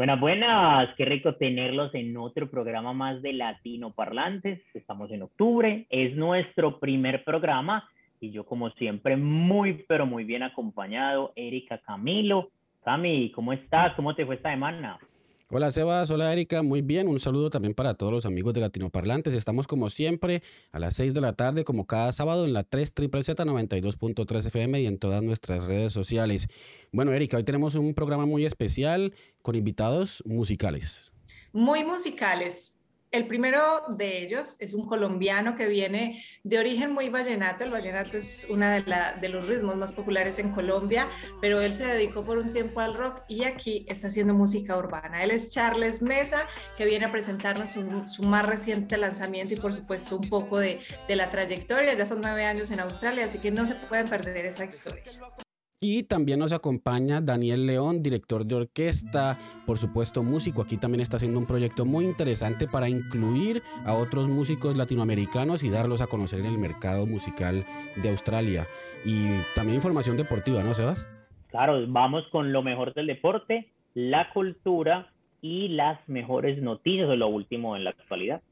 Buenas, buenas, qué rico tenerlos en otro programa más de Latino Parlantes. Estamos en octubre, es nuestro primer programa y yo como siempre muy, pero muy bien acompañado, Erika Camilo. Cami, ¿cómo estás? ¿Cómo te fue esta semana? Hola Sebas, hola Erika, muy bien, un saludo también para todos los amigos de Latinoparlantes. Estamos como siempre a las 6 de la tarde, como cada sábado en la 3 triple Z 92.3 FM y en todas nuestras redes sociales. Bueno Erika, hoy tenemos un programa muy especial con invitados musicales. Muy musicales. El primero de ellos es un colombiano que viene de origen muy vallenato. El vallenato es uno de, los ritmos más populares en Colombia, pero él se dedicó por un tiempo al rock y aquí está haciendo música urbana. Él es Charles Mesa, que viene a presentarnos su, más reciente lanzamiento y por supuesto un poco de la trayectoria. Ya son nueve años en Australia, así que no se pueden perder esa historia. Y también nos acompaña Daniel León, director de orquesta, por supuesto músico. Aquí también está haciendo un proyecto muy interesante para incluir a otros músicos latinoamericanos y darlos a conocer en el mercado musical de Australia. Y también información deportiva, ¿no, Sebas? Claro, vamos con lo mejor del deporte, la cultura y las mejores noticias de lo último en la actualidad.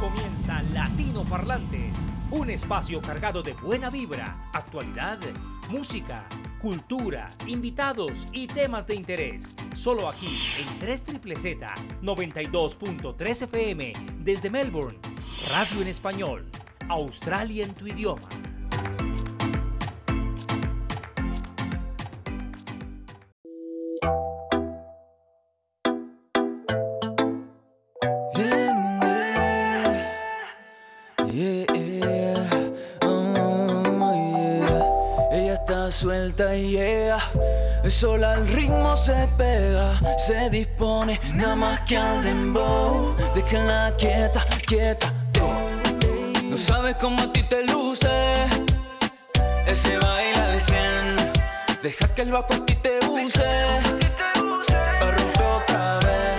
Comienza Latino Parlantes, un espacio cargado de buena vibra, actualidad, música, cultura, invitados y temas de interés. Solo aquí en 3 Triple Z 92.3 FM desde Melbourne. Radio en español. Australia en tu idioma. Suelta y llega. Sola al ritmo se pega, se dispone nada más que al dembow. Déjenla quieta, quieta. No sabes cómo a ti te luce ese baile al 100. Deja que el bajo a ti te use. Para romper otra vez.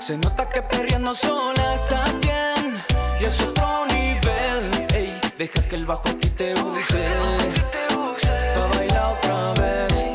Se nota que perreando sola está bien. Y es otro nivel. Ey, deja que el bajo a ti te use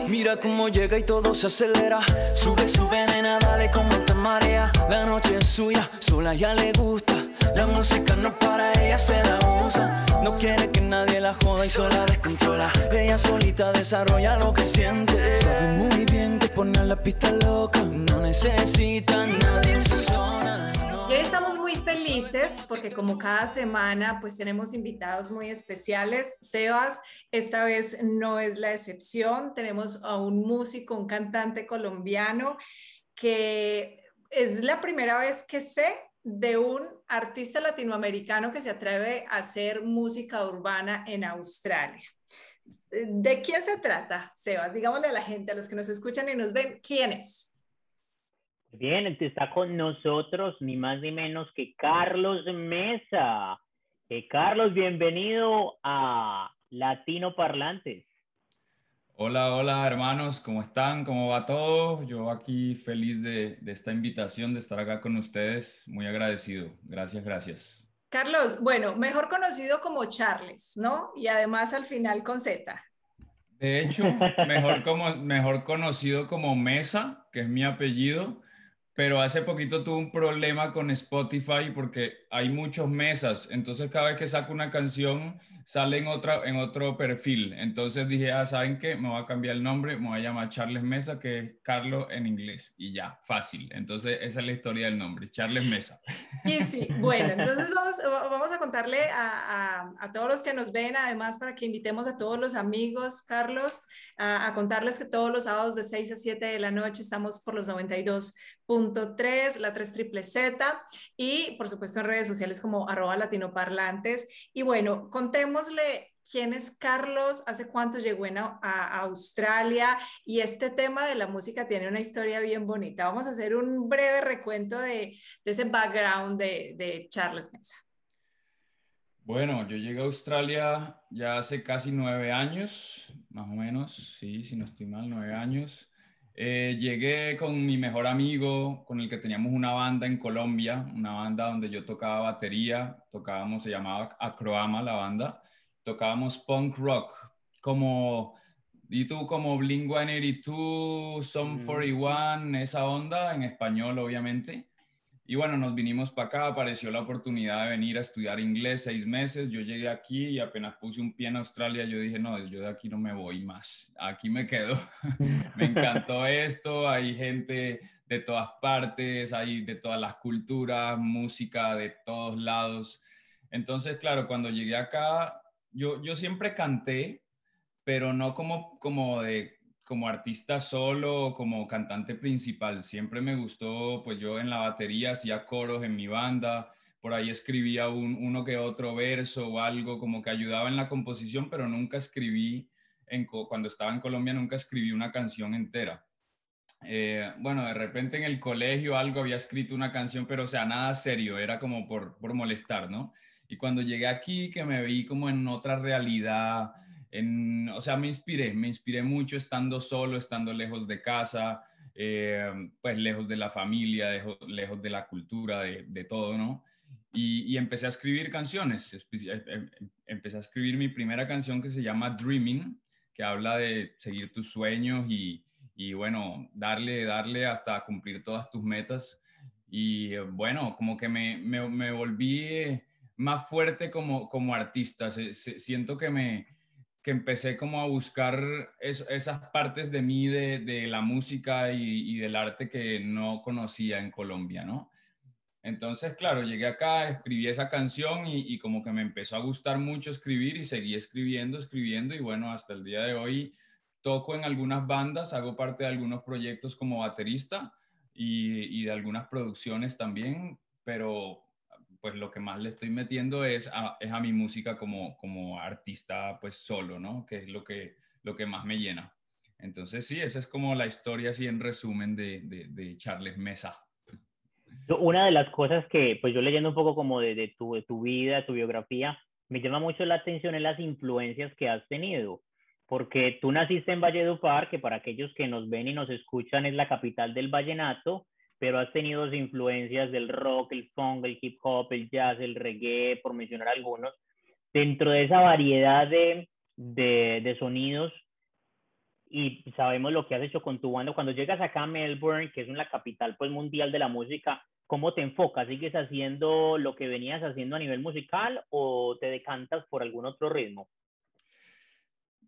Mira cómo llega y todo se acelera. Sube, sube, nena, dale como te marea. La noche es suya, sola ya le gusta. La música no para, ella se la usa. No quiere que nadie la joda y sola descontrola. Ella solita desarrolla lo que siente. Sabe muy bien que poner la pista loca. No necesita nadie en su zona. Ya estamos muy felices porque como cada semana pues tenemos invitados muy especiales. Sebas, esta vez no es la excepción. Tenemos a un músico, un cantante colombiano que es la primera vez que sé de un artista latinoamericano que se atreve a hacer música urbana en Australia. ¿De quién se trata, Sebas? Digámosle a la gente, a los que nos escuchan y nos ven, ¿quién es? Bien, está con nosotros ni más ni menos que Carlos Mesa. Eh, Carlos, bienvenido a Latino Parlantes. Hola, hola hermanos, ¿cómo están? ¿Cómo va todo? Yo aquí feliz de, de esta invitación, de estar acá con ustedes, muy agradecido. Gracias, gracias. Carlos, bueno, mejor conocido como Charles, ¿no? Y además al final con Z. De hecho, mejor, como, mejor conocido como Mesa, que es mi apellido, pero hace poquito tuve un problema con Spotify porque hay muchos mesas, entonces cada vez que saco una canción sale en, otra, en otro perfil. Entonces dije, ah, ¿saben qué? Me voy a cambiar el nombre, me voy a llamar Charles Mesa, que es Carlos en inglés, y ya, fácil. Entonces esa es la historia del nombre, Charles Mesa. Y sí, bueno, entonces vamos, vamos a contarle a, a, a, todos los que nos ven, además para que invitemos a todos los amigos, Carlos, a, a contarles que todos los sábados de 6 a 7 de la noche estamos por los 92.3, la 3 triple Z, y por supuesto en redes sociales como arroba latinoparlantes. Y bueno, contémosle quién es Carlos, hace cuánto llegó a, a, Australia y este tema de la música tiene una historia bien bonita. Vamos a hacer un breve recuento de, de ese background de, de Charles Mesa. Bueno, yo llegué a Australia ya hace casi nueve años, más o menos, sí, si no estoy mal, nueve años. Eh, llegué con mi mejor amigo, con el que teníamos una banda en Colombia, una banda donde yo tocaba batería, tocábamos, se llamaba Acroama la banda, tocábamos punk rock, como Y tú como Blink 182, Some 41, esa onda en español, obviamente. Y bueno, nos vinimos para acá, apareció la oportunidad de venir a estudiar inglés seis meses. Yo llegué aquí y apenas puse un pie en Australia, yo dije, no, yo de aquí no me voy más, aquí me quedo. me encantó esto, hay gente de todas partes, hay de todas las culturas, música de todos lados. Entonces, claro, cuando llegué acá, yo, yo siempre canté, pero no como, como de como artista solo, como cantante principal. Siempre me gustó, pues yo en la batería hacía coros en mi banda, por ahí escribía un, uno que otro verso o algo, como que ayudaba en la composición, pero nunca escribí, en, cuando estaba en Colombia nunca escribí una canción entera. Eh, bueno, de repente en el colegio algo había escrito una canción, pero o sea, nada serio, era como por, por molestar, ¿no? Y cuando llegué aquí, que me vi como en otra realidad, o sea, me inspiré, me inspiré mucho estando solo, estando lejos de casa, eh, pues lejos de la familia, lejos, de la cultura, de, todo, ¿no? Y, empecé a escribir canciones, eh, em, empecé a escribir mi primera canción que se llama Dreaming, que habla de seguir tus sueños y, y bueno, darle, darle hasta cumplir todas tus metas. Y eh, bueno, como que me, me, volví más fuerte como, como artista. siento que me, que empecé como a buscar esas partes de mí, de, la música y, del arte que no conocía en Colombia, ¿no? Entonces, claro, llegué acá, escribí esa canción y, y, como que me empezó a gustar mucho escribir y seguí escribiendo, escribiendo y bueno, hasta el día de hoy toco en algunas bandas, hago parte de algunos proyectos como baterista y, y de algunas producciones también, pero pues lo que más le estoy metiendo es a, es mi música como, artista pues solo, ¿no? Que es lo que, más me llena. Entonces sí, esa es como la historia así en resumen de, Charles Mesa. Una de las cosas que, pues yo leyendo un poco como de, tu, de tu vida, tu biografía, me llama mucho la atención en las influencias que has tenido, porque tú naciste en Valledupar, que para aquellos que nos ven y nos escuchan es la capital del vallenato, pero has tenido influencias del rock, el funk, el hip hop, el jazz, el reggae, por mencionar algunos. Dentro de esa variedad de, de, de sonidos, y sabemos lo que has hecho con tu banda, cuando llegas acá a Melbourne, que es una capital pues, mundial de la música, ¿cómo te enfocas? ¿Sigues haciendo lo que venías haciendo a nivel musical o te decantas por algún otro ritmo?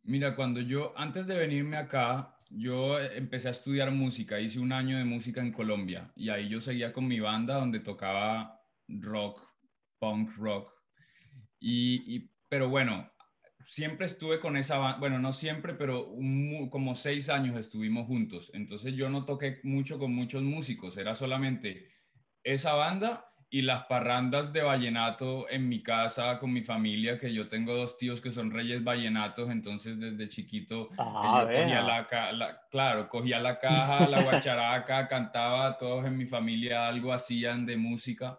Mira, cuando yo, antes de venirme acá, yo empecé a estudiar música, hice un año de música en Colombia y ahí yo seguía con mi banda donde tocaba rock, punk rock. Y, pero bueno, siempre estuve con esa banda, bueno, no siempre, pero como seis años estuvimos juntos. Entonces yo no toqué mucho con muchos músicos, era solamente esa banda y las parrandas de vallenato en mi casa con mi familia, que yo tengo dos tíos que son reyes vallenatos, entonces desde chiquito ah, cogía la, claro, cogía la caja, la guacharaca, cantaba, todos en mi familia algo hacían de música,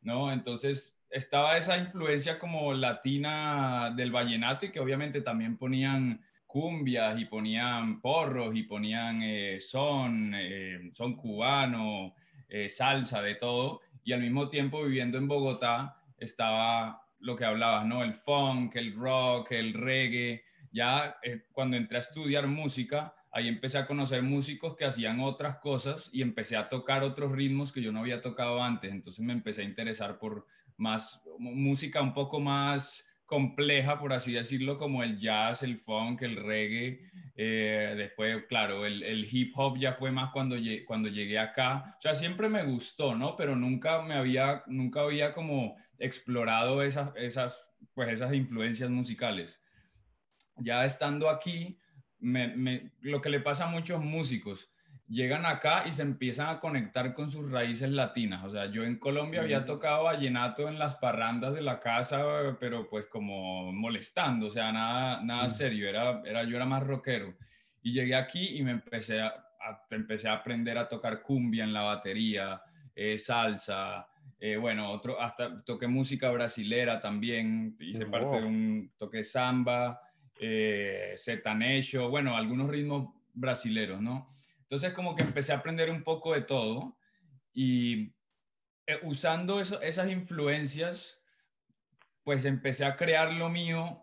¿no? Entonces estaba esa influencia como latina del vallenato y que obviamente también ponían cumbias y ponían porros y ponían eh, son, eh, son cubano, eh, salsa, de todo y al mismo tiempo viviendo en Bogotá estaba lo que hablabas, ¿no? El funk, el rock, el reggae. Ya eh, cuando entré a estudiar música, ahí empecé a conocer músicos que hacían otras cosas y empecé a tocar otros ritmos que yo no había tocado antes. Entonces me empecé a interesar por más música un poco más compleja, por así decirlo, como el jazz, el funk, el reggae. Eh, después, claro, el, hip hop ya fue más cuando, cuando llegué acá. O sea, siempre me gustó, ¿no? Pero nunca me había, nunca había como explorado esas, esas, pues esas influencias musicales. Ya estando aquí, lo que le pasa a muchos músicos, llegan acá y se empiezan a conectar con sus raíces latinas. O sea, yo en Colombia había tocado vallenato en las parrandas de la casa, pero pues como molestando, o sea, nada, nada serio, era, era, yo era más rockero. Y llegué aquí y me empecé a, empecé a aprender a tocar cumbia en la batería, eh, salsa, eh, bueno, otro, hasta toqué música brasilera también, hice parte de un, toque samba, eh, bueno, algunos ritmos brasileros, ¿no? Entonces como que empecé a aprender un poco de todo y eh, usando esas influencias, pues empecé a crear lo mío,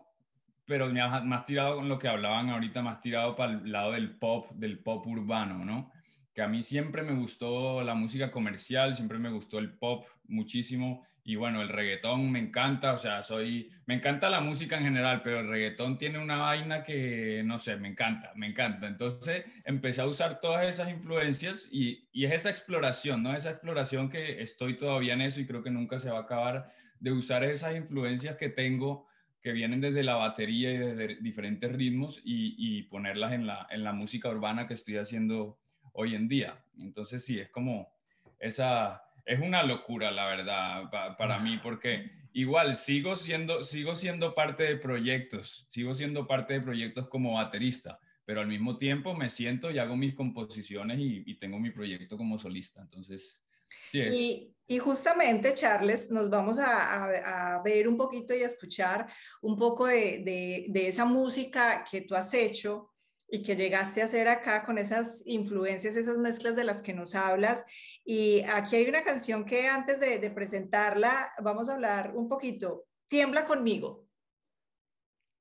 pero más tirado con lo que hablaban ahorita, más tirado para el lado del pop, del pop urbano, ¿no? Que a mí siempre me gustó la música comercial, siempre me gustó el pop muchísimo y bueno, el reggaetón me encanta, o sea, soy, me encanta la música en general, pero el reggaetón tiene una vaina que, no sé, me encanta, me encanta. Entonces empecé a usar todas esas influencias y, y es esa exploración, ¿no? Esa exploración que estoy todavía en eso y creo que nunca se va a acabar de usar esas influencias que tengo que vienen desde la batería y desde diferentes ritmos y, y ponerlas en la, en la música urbana que estoy haciendo hoy en día. Entonces sí, es como esa es una locura, la verdad, para mí, porque igual sigo siendo, sigo siendo parte de proyectos, sigo siendo parte de proyectos como baterista, pero al mismo tiempo me siento y hago mis composiciones y, tengo mi proyecto como solista. Entonces, sí es. Y, y justamente, Charles, nos vamos a, a, ver un poquito y a escuchar un poco de, de, de esa música que tú has hecho y que llegaste a hacer acá con esas influencias, esas mezclas de las que nos hablas. Y aquí hay una canción que antes de, presentarla vamos a hablar un poquito. Tiembla conmigo.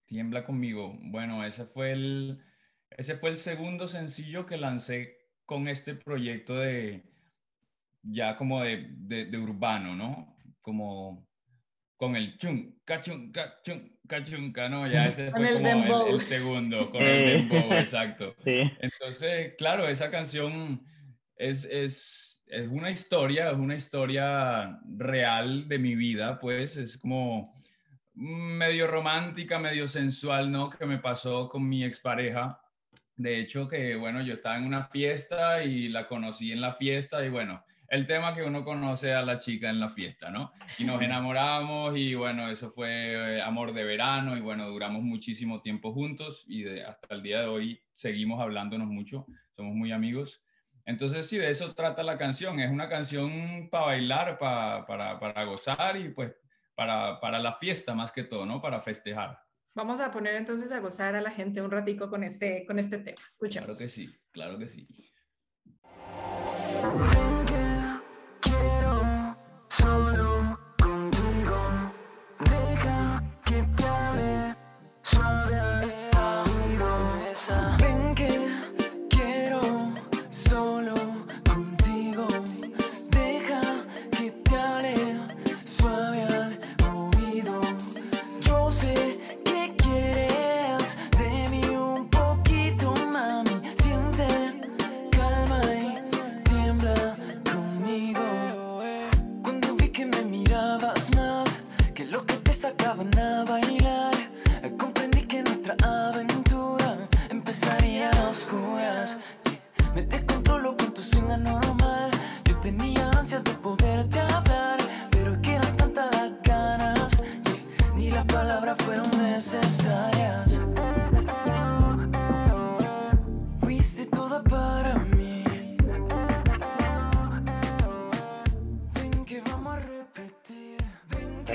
Tiembla conmigo. Bueno, ese fue el, ese fue el segundo sencillo que lancé con este proyecto de ya como de, de urbano, ¿no? Como con el chun, cachun, cachun, cachunca, ¿no? Ya ese fue como el, segundo, con el dembow, exacto. Entonces, claro, esa canción es, es, es una historia, es una historia real de mi vida, pues es como medio romántica, medio sensual, ¿no? Que me pasó con mi expareja. De hecho, que bueno, yo estaba en una fiesta y la conocí en la fiesta y bueno, el tema que uno conoce a la chica en la fiesta, ¿no? Y nos enamoramos y bueno, eso fue eh, amor de verano y bueno, duramos muchísimo tiempo juntos y hasta el día de hoy seguimos hablándonos mucho, somos muy amigos. Entonces sí, de eso trata la canción, es una canción para bailar, para, para, para gozar y pues para, para la fiesta más que todo, ¿no? Para festejar. Vamos a poner entonces a gozar a la gente un ratico con este, con este tema. Escuchemos. Claro que sí, claro que sí.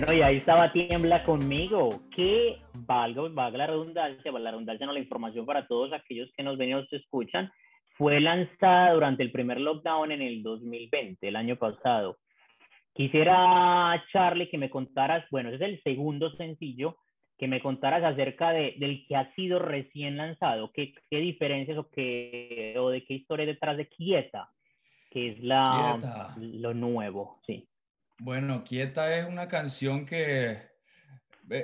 Estaba Tiembla conmigo, que valga, valga la redundancia, valga la redundancia, no la información para todos aquellos que nos ven y nos escuchan, fue lanzada durante el primer lockdown en el 2020, el año pasado. Quisiera, Charlie, que me contaras, bueno, ese es el segundo sencillo, que me contaras acerca de, del que ha sido recién lanzado, qué, qué diferencias o, qué, o de qué historia detrás de Quieta, que es la, lo nuevo, sí. Bueno, Quieta es una canción que,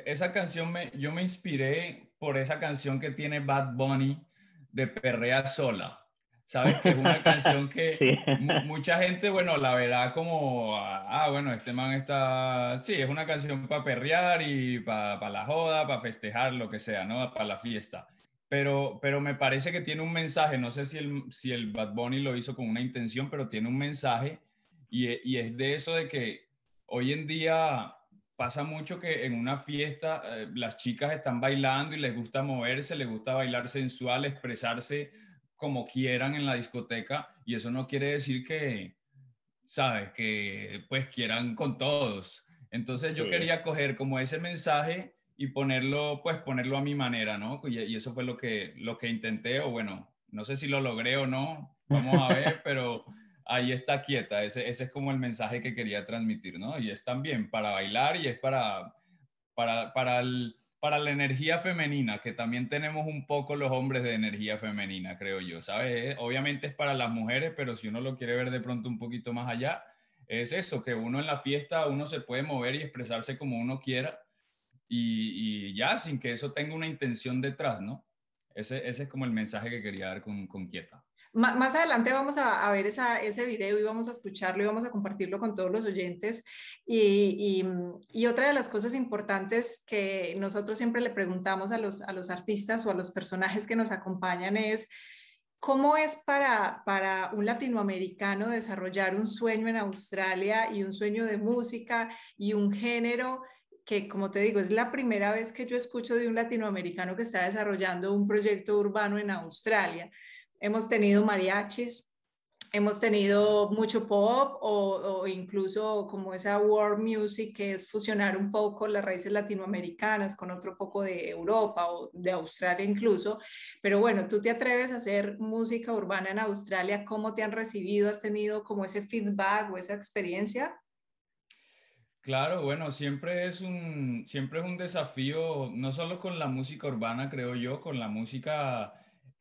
esa canción me, yo me inspiré por esa canción que tiene Bad Bunny de Perrea Sola. ¿Sabes? Que es una canción que mucha gente, bueno, la verá como, ah, bueno, este man está, sí, es una canción para perrear y para la joda, para festejar, lo que sea, ¿no? Para la fiesta. Pero, pero me parece que tiene un mensaje, no sé si el, si el Bad Bunny lo hizo con una intención, pero tiene un mensaje y, y es de eso de que hoy en día pasa mucho que en una fiesta eh, las chicas están bailando y les gusta moverse, les gusta bailar sensual, expresarse como quieran en la discoteca y eso no quiere decir que, sabes, que pues quieran con todos. Entonces yo quería coger como ese mensaje y ponerlo, pues ponerlo a mi manera, ¿no? Y, y, eso fue lo que, lo que intenté, o bueno, no sé si lo logré o no, vamos a ver, pero ahí está quieta. Ese, es como el mensaje que quería transmitir, ¿no? Y es también para bailar y es para, para, para, para la energía femenina, que también tenemos un poco los hombres de energía femenina, creo yo, ¿sabes? Obviamente es para las mujeres, pero si uno lo quiere ver de pronto un poquito más allá, es eso, que uno en la fiesta, uno se puede mover y expresarse como uno quiera y, ya, sin que eso tenga una intención detrás, ¿no? Ese, ese es como el mensaje que quería dar con, con Quieta. Más adelante vamos a, ver ese video y vamos a escucharlo y vamos a compartirlo con todos los oyentes. Y, otra de las cosas importantes que nosotros siempre le preguntamos a los, artistas o a los personajes que nos acompañan es, ¿cómo es para un latinoamericano desarrollar un sueño en Australia y un sueño de música y un género? que, como te digo, es la primera vez que yo escucho de un latinoamericano que está desarrollando un proyecto urbano en Australia hemos tenido mariachis, hemos tenido mucho pop o, incluso como esa world music que es fusionar un poco las raíces latinoamericanas con otro poco de Europa o de Australia incluso. Pero bueno, tú te atreves a hacer música urbana en Australia, ¿cómo te han recibido? ¿Has tenido como ese feedback o esa experiencia? Claro, bueno, siempre es un, siempre es un desafío, no solo con la música urbana, creo yo, con la música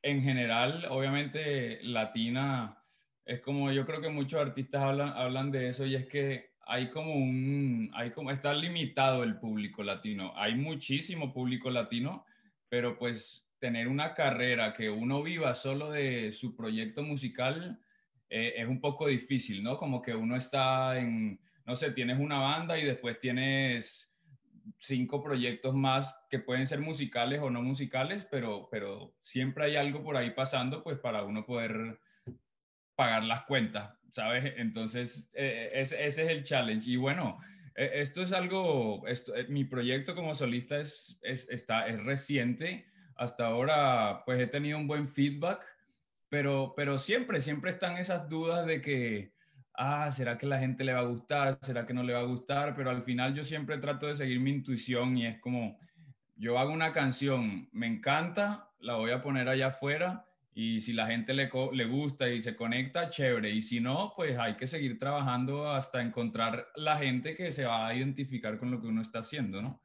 en general, obviamente, latina, es como yo creo que muchos artistas hablan, hablan de eso y es que hay como un, hay como, está limitado el público latino. Hay muchísimo público latino, pero pues tener una carrera que uno viva solo de su proyecto musical eh, es un poco difícil, ¿no? Como que uno está en, no sé, tienes una banda y después tienes cinco proyectos más que pueden ser musicales o no musicales, pero, pero siempre hay algo por ahí pasando, pues para uno poder pagar las cuentas, ¿sabes? Entonces, eh, ese, es el challenge. Y bueno, e, esto es algo, esto, eh, mi proyecto como solista es, es, está, es reciente. Hasta ahora, pues he tenido un buen feedback, pero, pero siempre, siempre están esas dudas de que, ah, ¿será que la gente le va a gustar? ¿Será que no le va a gustar? Pero al final yo siempre trato de seguir mi intuición y es como, yo hago una canción, me encanta, la voy a poner allá afuera y si la gente le, le gusta y se conecta, chévere. Y si no, pues hay que seguir trabajando hasta encontrar la gente que se va a identificar con lo que uno está haciendo, ¿no?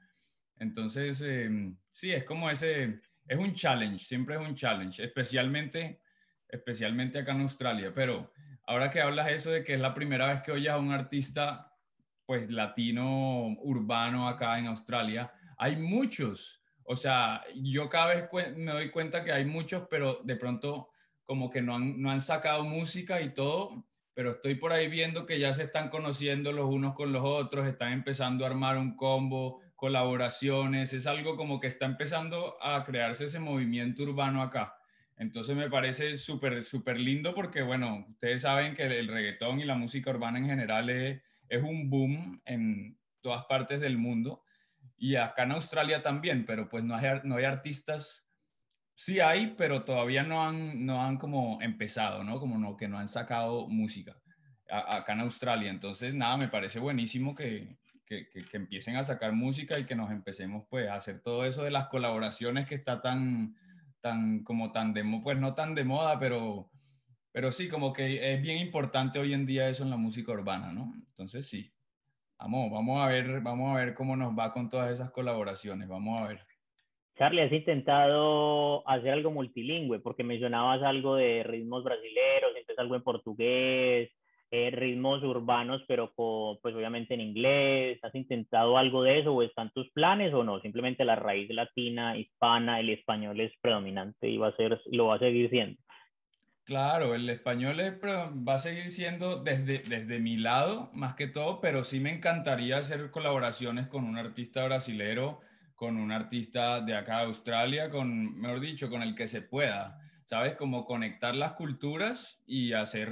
Entonces, em, sí, es como ese, es un challenge, siempre es un challenge, especialmente, especialmente acá en Australia, pero ahora que hablas eso de que es la primera vez que oyes a un artista pues latino urbano acá en Australia, hay muchos. O sea, yo cada vez me doy cuenta que hay muchos, pero de pronto como que no han, no han sacado música y todo, pero estoy por ahí viendo que ya se están conociendo los unos con los otros, están empezando a armar un combo, colaboraciones, es algo como que está empezando a crearse ese movimiento urbano acá. Entonces me parece súper, súper lindo porque, bueno, ustedes saben que el reggaetón y la música urbana en general es, un boom en todas partes del mundo y acá en Australia también, pero pues no hay, no hay artistas, sí hay, pero todavía no han, no han como empezado, ¿no? Como no, que no han sacado música acá en Australia. Entonces, nada, me parece buenísimo que, que, que, que, empiecen a sacar música y que nos empecemos pues a hacer todo eso de las colaboraciones que está tan tan, como tan de, pues no tan de moda, pero, pero sí, como que es bien importante hoy en día eso en la música urbana, ¿no? Entonces sí, vamos, vamos a ver, vamos a ver cómo nos va con todas esas colaboraciones, vamos a ver. Charlie, has intentado hacer algo multilingüe, porque mencionabas algo de ritmos brasileños, entonces algo en portugués, eh, ritmos urbanos, pero pues obviamente en inglés. ¿Has intentado algo de eso o están tus planes o no? Simplemente la raíz latina, hispana, el español es predominante y va a ser, lo va a seguir siendo. Claro, el español es, va a seguir siendo desde, desde mi lado, más que todo, pero sí me encantaría hacer colaboraciones con un artista brasilero, con un artista de acá de Australia, con, mejor dicho, con el que se pueda, ¿sabes? Como conectar las culturas y hacer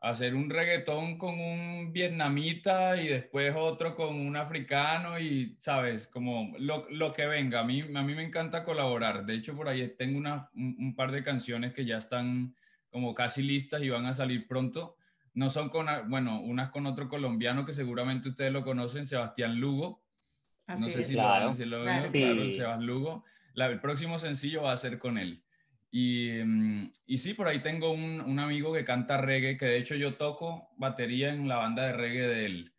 hacer un reggaetón con un vietnamita y después otro con un africano y, sabes, como lo, lo que venga. A mí, a mí me encanta colaborar. De hecho, por ahí tengo una, un, par de canciones que ya están como casi listas y van a salir pronto. No son con, bueno, unas con otro colombiano que seguramente ustedes lo conocen, Sebastián Lugo. no sé si lo, si lo claro. claro, Sebastián Lugo. La, el próximo sencillo va a ser con él. Y, mm, y, sí, por ahí tengo un, un, amigo que canta reggae, que de hecho yo toco batería en la banda de reggae de él.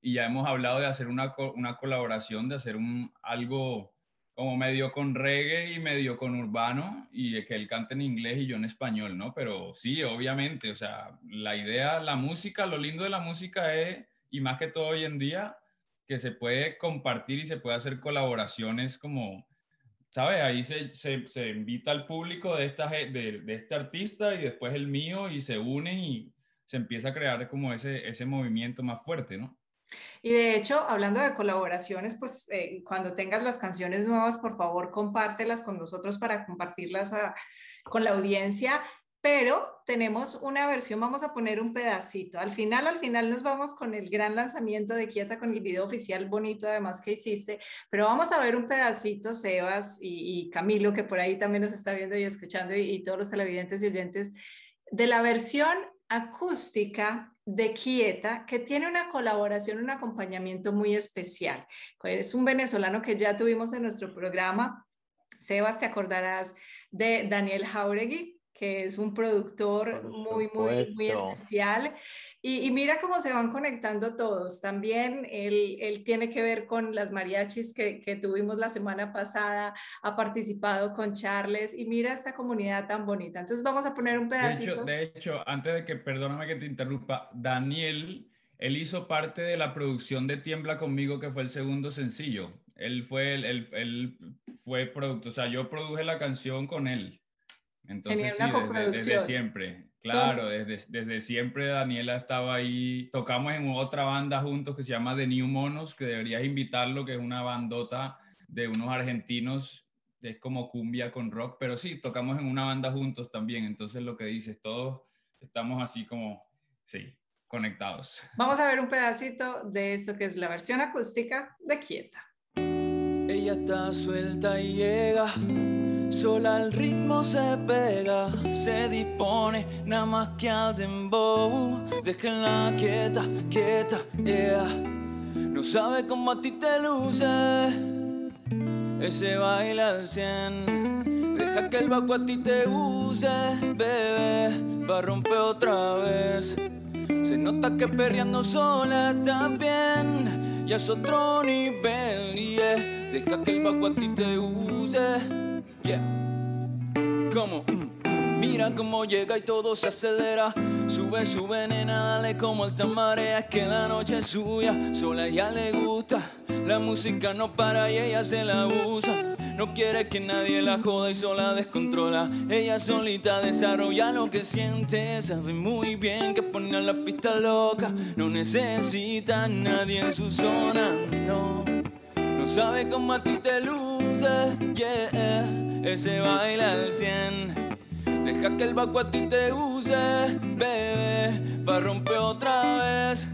Y ya hemos hablado de hacer una, una colaboración, de hacer un, algo como medio con reggae y medio con urbano y que él cante en inglés y yo en español, ¿no? Pero sí, obviamente, o sea, la idea, la música, lo lindo de la música es, y más que todo hoy en día, que se puede compartir y se puede hacer colaboraciones como, ¿sabes? Ahí se, se, se invita al público de, esta, de, de, este artista y después el mío y se unen y se empieza a crear como ese, ese movimiento más fuerte, ¿no? Y de hecho, hablando de colaboraciones, pues eh, cuando tengas las canciones nuevas, por favor, compártelas con nosotros para compartirlas con la audiencia. Pero tenemos una versión, vamos a poner un pedacito. Al final, al final nos vamos con el gran lanzamiento de Quieta, con el video oficial bonito además que hiciste. Pero vamos a ver un pedacito, Sebas y, Camilo, que por ahí también nos está viendo y escuchando, y, y todos los televidentes y oyentes, de la versión acústica de Quieta, que tiene una colaboración, un acompañamiento muy especial. Es un venezolano que ya tuvimos en nuestro programa. Sebas, te acordarás de Daniel Jauregui, que es un productor muy, muy, muy especial. Y, mira cómo se van conectando todos. También él, él tiene que ver con las mariachis que, que, tuvimos la semana pasada, ha participado con Charles y mira esta comunidad tan bonita. Entonces vamos a poner un pedacito. De hecho, de hecho antes de que, perdóname que te interrumpa, Daniel, él hizo parte de la producción de Tiembla conmigo, que fue el segundo sencillo. Él fue, el, él, él fue producto, o sea, yo produje la canción con él. Entonces, sí, desde, siempre. Claro, desde, desde siempre Daniela estaba ahí. Tocamos en otra banda juntos que se llama The New Monos, que deberías invitarlo, que es una bandota de unos argentinos, es como cumbia con rock, pero sí, tocamos en una banda juntos también. Entonces, lo que dices, todos estamos así como, sí, conectados. Vamos a ver un pedacito de esto que es la versión acústica de Quieta. Ella está suelta y llega sola al ritmo se pega, se dispone nada más que al dembow. Déjenla quieta, quieta, yeah. No sabe cómo a ti te luce ese baile al cien. Deja que el bajo a ti te use, bebé, va a romper otra vez. Se nota que perreando sola también, ya es otro nivel, yeah. Deja que el bajo a ti te use. Yeah. Como, mm, mm, mira cómo llega y todo se acelera. Sube, sube, nena, dale como alta marea. Es que la noche es suya, sola ella le gusta. La música no para y ella se la usa. No quiere que nadie la joda y sola descontrola. Ella solita desarrolla lo que siente. Sabe muy bien que pone a la pista loca. No necesita nadie en su zona, no. No sabe cómo a ti te luce, yeah ese baile al cien. Deja que el bajo a ti te use, bebé, pa' romper otra vez.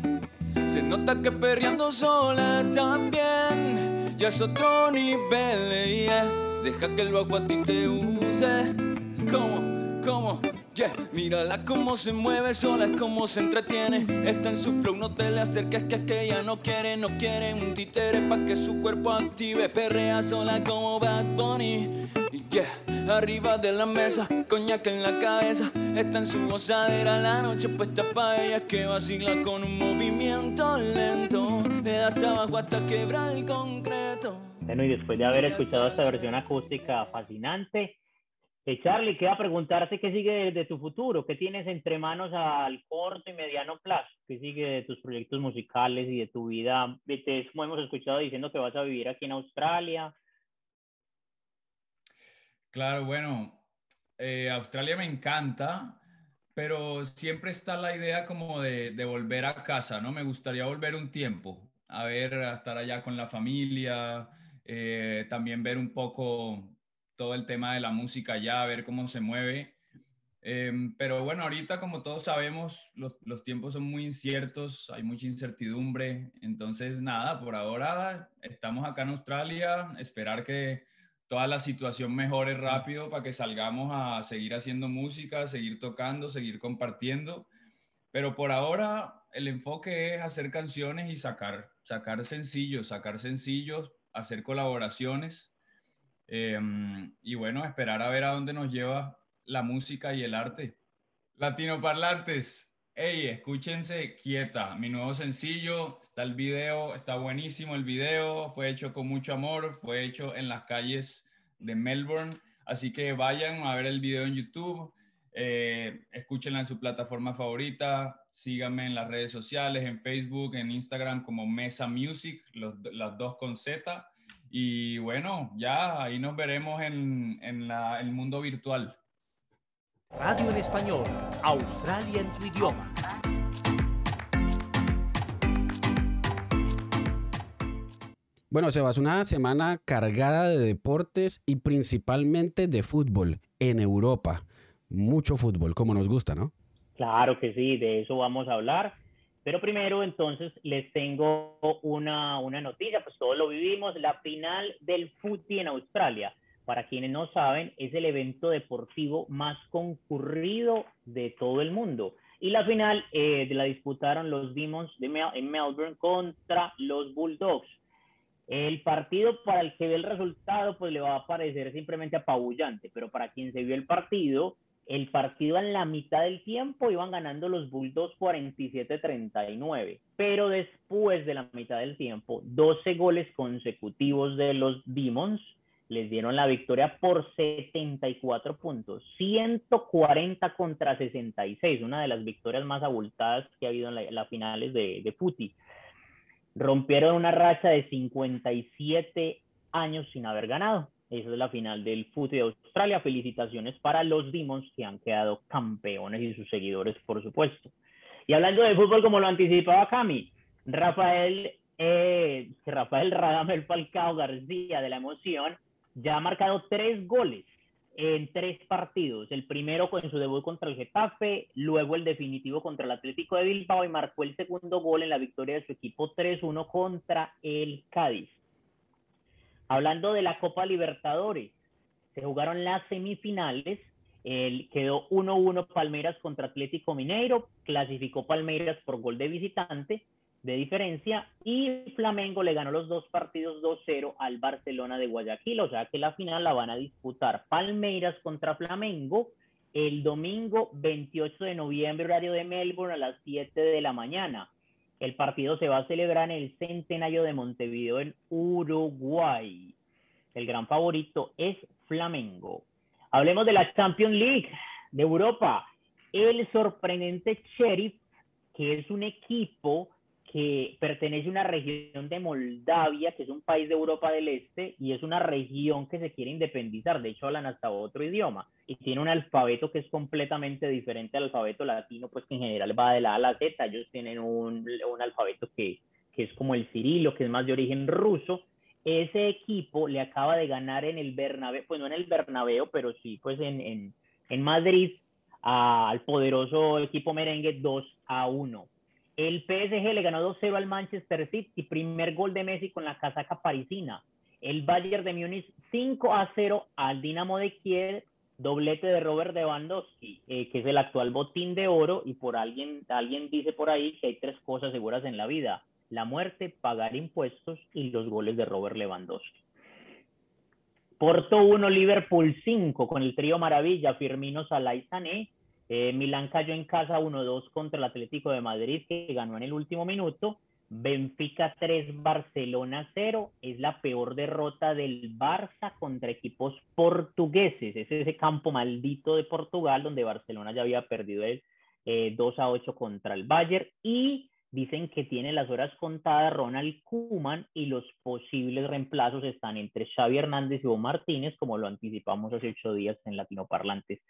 Se nota que perreando sola también, ya es otro nivel, yeah. Deja que el bajo a ti te use, como, como Yeah, mírala cómo se mueve sola, es como se entretiene. Está en su flow, no te le acerques, que es que ella no quiere, no quiere un títere pa' que su cuerpo active. Perrea sola como Bad Bunny. Yeah, arriba de la mesa, coñac en la cabeza. Está en su gozadera, la noche puesta pa' ella que vacila con un movimiento lento. Le da hasta hasta quebrar el concreto. Bueno, y después de haber escuchado esta versión acústica fascinante, eh, Charlie, queda preguntarte qué sigue de, tu futuro, qué tienes entre manos al corto y mediano plazo, qué sigue de tus proyectos musicales y de tu vida. Te como hemos escuchado diciendo que vas a vivir aquí en Australia. Claro, bueno, eh, Australia me encanta, pero siempre está la idea como de, de, volver a casa, ¿no? Me gustaría volver un tiempo, a ver, a estar allá con la familia, eh, también ver un poco todo el tema de la música ya, a ver cómo se mueve. Em, pero bueno, ahorita como todos sabemos, los, los, tiempos son muy inciertos, hay mucha incertidumbre, entonces nada, por ahora estamos acá en Australia, esperar que toda la situación mejore rápido para que salgamos a seguir haciendo música, seguir tocando, seguir compartiendo, pero por ahora el enfoque es hacer canciones y sacar, sacar sencillos, sacar sencillos, hacer colaboraciones Em, y bueno, esperar a ver a dónde nos lleva la música y el arte. Latinoparlantes, hey, escúchense quieta, mi nuevo sencillo, está el video, está buenísimo el video, fue hecho con mucho amor, fue hecho en las calles de Melbourne, así que vayan a ver el video en YouTube, eh, escúchenla en su plataforma favorita, síganme en las redes sociales, en Facebook, en Instagram como Mesa Music, las dos con Z, y bueno, ya ahí nos veremos en, en el mundo virtual. Radio en español, Australia en tu idioma. Bueno, Sebas, una semana cargada de deportes y principalmente de fútbol en Europa. Mucho fútbol, como nos gusta, ¿no? Claro que sí, de eso vamos a hablar. Pero primero, entonces, les tengo una, una noticia, pues todos lo vivimos, la final del fútbol en Australia para quienes no saben, es el evento deportivo más concurrido de todo el mundo. Y la final eh, la disputaron los Demons de en Melbourne contra los Bulldogs. El partido para el que ve el resultado, pues le va a parecer simplemente apabullante, pero para quien se vio el partido, el partido en la mitad del tiempo iban ganando los Bulldogs 47-39, pero después de la mitad del tiempo, 12 goles consecutivos de los Demons les dieron la victoria por 74 puntos, 140 contra 66, una de las victorias más abultadas que ha habido en las finales de, de Futi. Rompieron una racha de 57 años sin haber ganado. Esa es la final del Futi de Australia. Felicitaciones para los Demons que han quedado campeones y sus seguidores, por supuesto. Y hablando de fútbol, como lo anticipaba Cami, Rafael, eh, Rafael Radamel Falcao García de la emoción ya ha marcado tres goles en tres partidos. El primero con su debut contra el Getafe, luego el definitivo contra el Atlético de Bilbao y marcó el segundo gol en la victoria de su equipo 3-1 contra el Cádiz. Hablando de la Copa Libertadores, se jugaron las semifinales. El, quedó 1-1 Palmeiras contra Atlético Mineiro, clasificó Palmeiras por gol de visitante de diferencia y Flamengo le ganó los dos partidos 2-0 al Barcelona de Guayaquil, o sea que la final la van a disputar Palmeiras contra Flamengo el domingo 28 de noviembre, horario de Melbourne a las 7 de la mañana. El partido se va a celebrar en el Centenario de Montevideo en Uruguay. El gran favorito es Flamengo. Hablemos de la Champions League de Europa. El sorprendente Sheriff, que es un equipo que pertenece a una región de Moldavia, que es un país de Europa del Este, y es una región que se quiere independizar. De hecho, hablan hasta otro idioma y tiene un alfabeto que es completamente diferente al alfabeto latino, pues que en general va de la A a la Z. Ellos tienen un, un alfabeto que, que es como el cirilo, que es más de origen ruso. Ese equipo le acaba de ganar en el Bernabéu, pues no en el Bernabéu, pero sí, pues en, en, en Madrid, al poderoso equipo merengue 2 a 1 el PSG le ganó 2-0 al Manchester City, primer gol de Messi con la casaca parisina. El Bayern de Múnich 5-0 al Dinamo de Kiev, doblete de Robert Lewandowski, eh, que es el actual botín de oro, y por alguien, alguien dice por ahí que hay tres cosas seguras en la vida, la muerte, pagar impuestos y los goles de Robert Lewandowski. Porto 1, Liverpool 5, con el trío Maravilla, Firmino, Salah y Sané. Eh, Milán cayó en casa 1-2 contra el Atlético de Madrid, que ganó en el último minuto. Benfica 3, Barcelona 0. Es la peor derrota del Barça contra equipos portugueses. Es ese campo maldito de Portugal donde Barcelona ya había perdido el 2 eh, a 8 contra el Bayern. Y dicen que tiene las horas contadas Ronald Kuman y los posibles reemplazos están entre Xavi Hernández y Bo Martínez, como lo anticipamos hace ocho días en Latino Parlantes.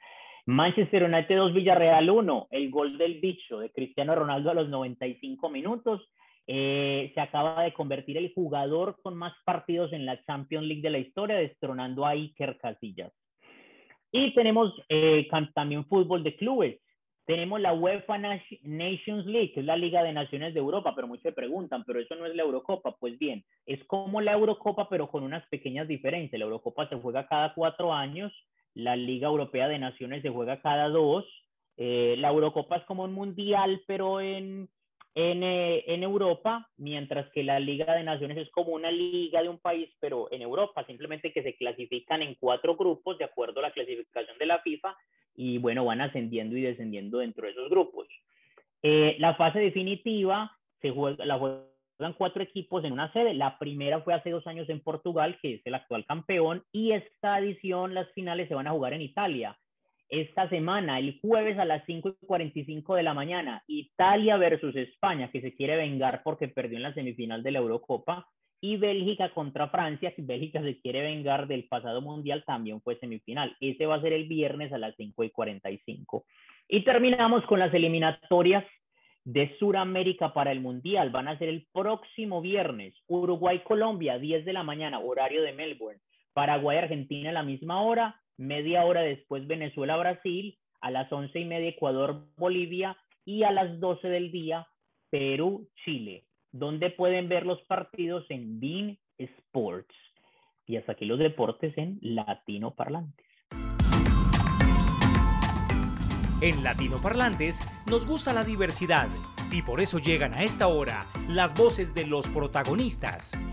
Manchester United 2, Villarreal 1, el gol del bicho de Cristiano Ronaldo a los 95 minutos. Eh, se acaba de convertir el jugador con más partidos en la Champions League de la historia, destronando a Iker Casillas. Y tenemos eh, también fútbol de clubes. Tenemos la UEFA Nations League, que es la Liga de Naciones de Europa, pero muchos se preguntan, pero eso no es la Eurocopa. Pues bien, es como la Eurocopa, pero con unas pequeñas diferencias. La Eurocopa se juega cada cuatro años la Liga Europea de Naciones se juega cada dos, eh, la Eurocopa es como un mundial, pero en, en, eh, en, Europa, mientras que la Liga de Naciones es como una liga de un país, pero en Europa, simplemente que se clasifican en cuatro grupos de acuerdo a la clasificación de la FIFA y bueno, van ascendiendo y descendiendo dentro de esos grupos. Eh, la fase definitiva se juega, la juegan cuatro equipos en una sede. La primera fue hace dos años en Portugal, que es el actual campeón, y esta edición, las finales se van a jugar en Italia. Esta semana, el jueves a las 5 y 45 de la mañana, Italia versus España, que se quiere vengar porque perdió en la semifinal de la Eurocopa, y Bélgica contra Francia, que Bélgica se quiere vengar del pasado mundial, también fue semifinal. Ese va a ser el viernes a las 5 y 45. Y terminamos con las eliminatorias de Sudamérica para el Mundial. Van a ser el próximo viernes. Uruguay-Colombia, 10 de la mañana, horario de Melbourne. Paraguay-Argentina a la misma hora. Media hora después Venezuela-Brasil. A las 11 y media Ecuador-Bolivia. Y a las 12 del día Perú-Chile. Donde pueden ver los partidos en Bean Sports. Y hasta aquí los deportes en Latino Parlantes. En Latino Parlantes nos gusta la diversidad y por eso llegan a esta hora las voces de los protagonistas.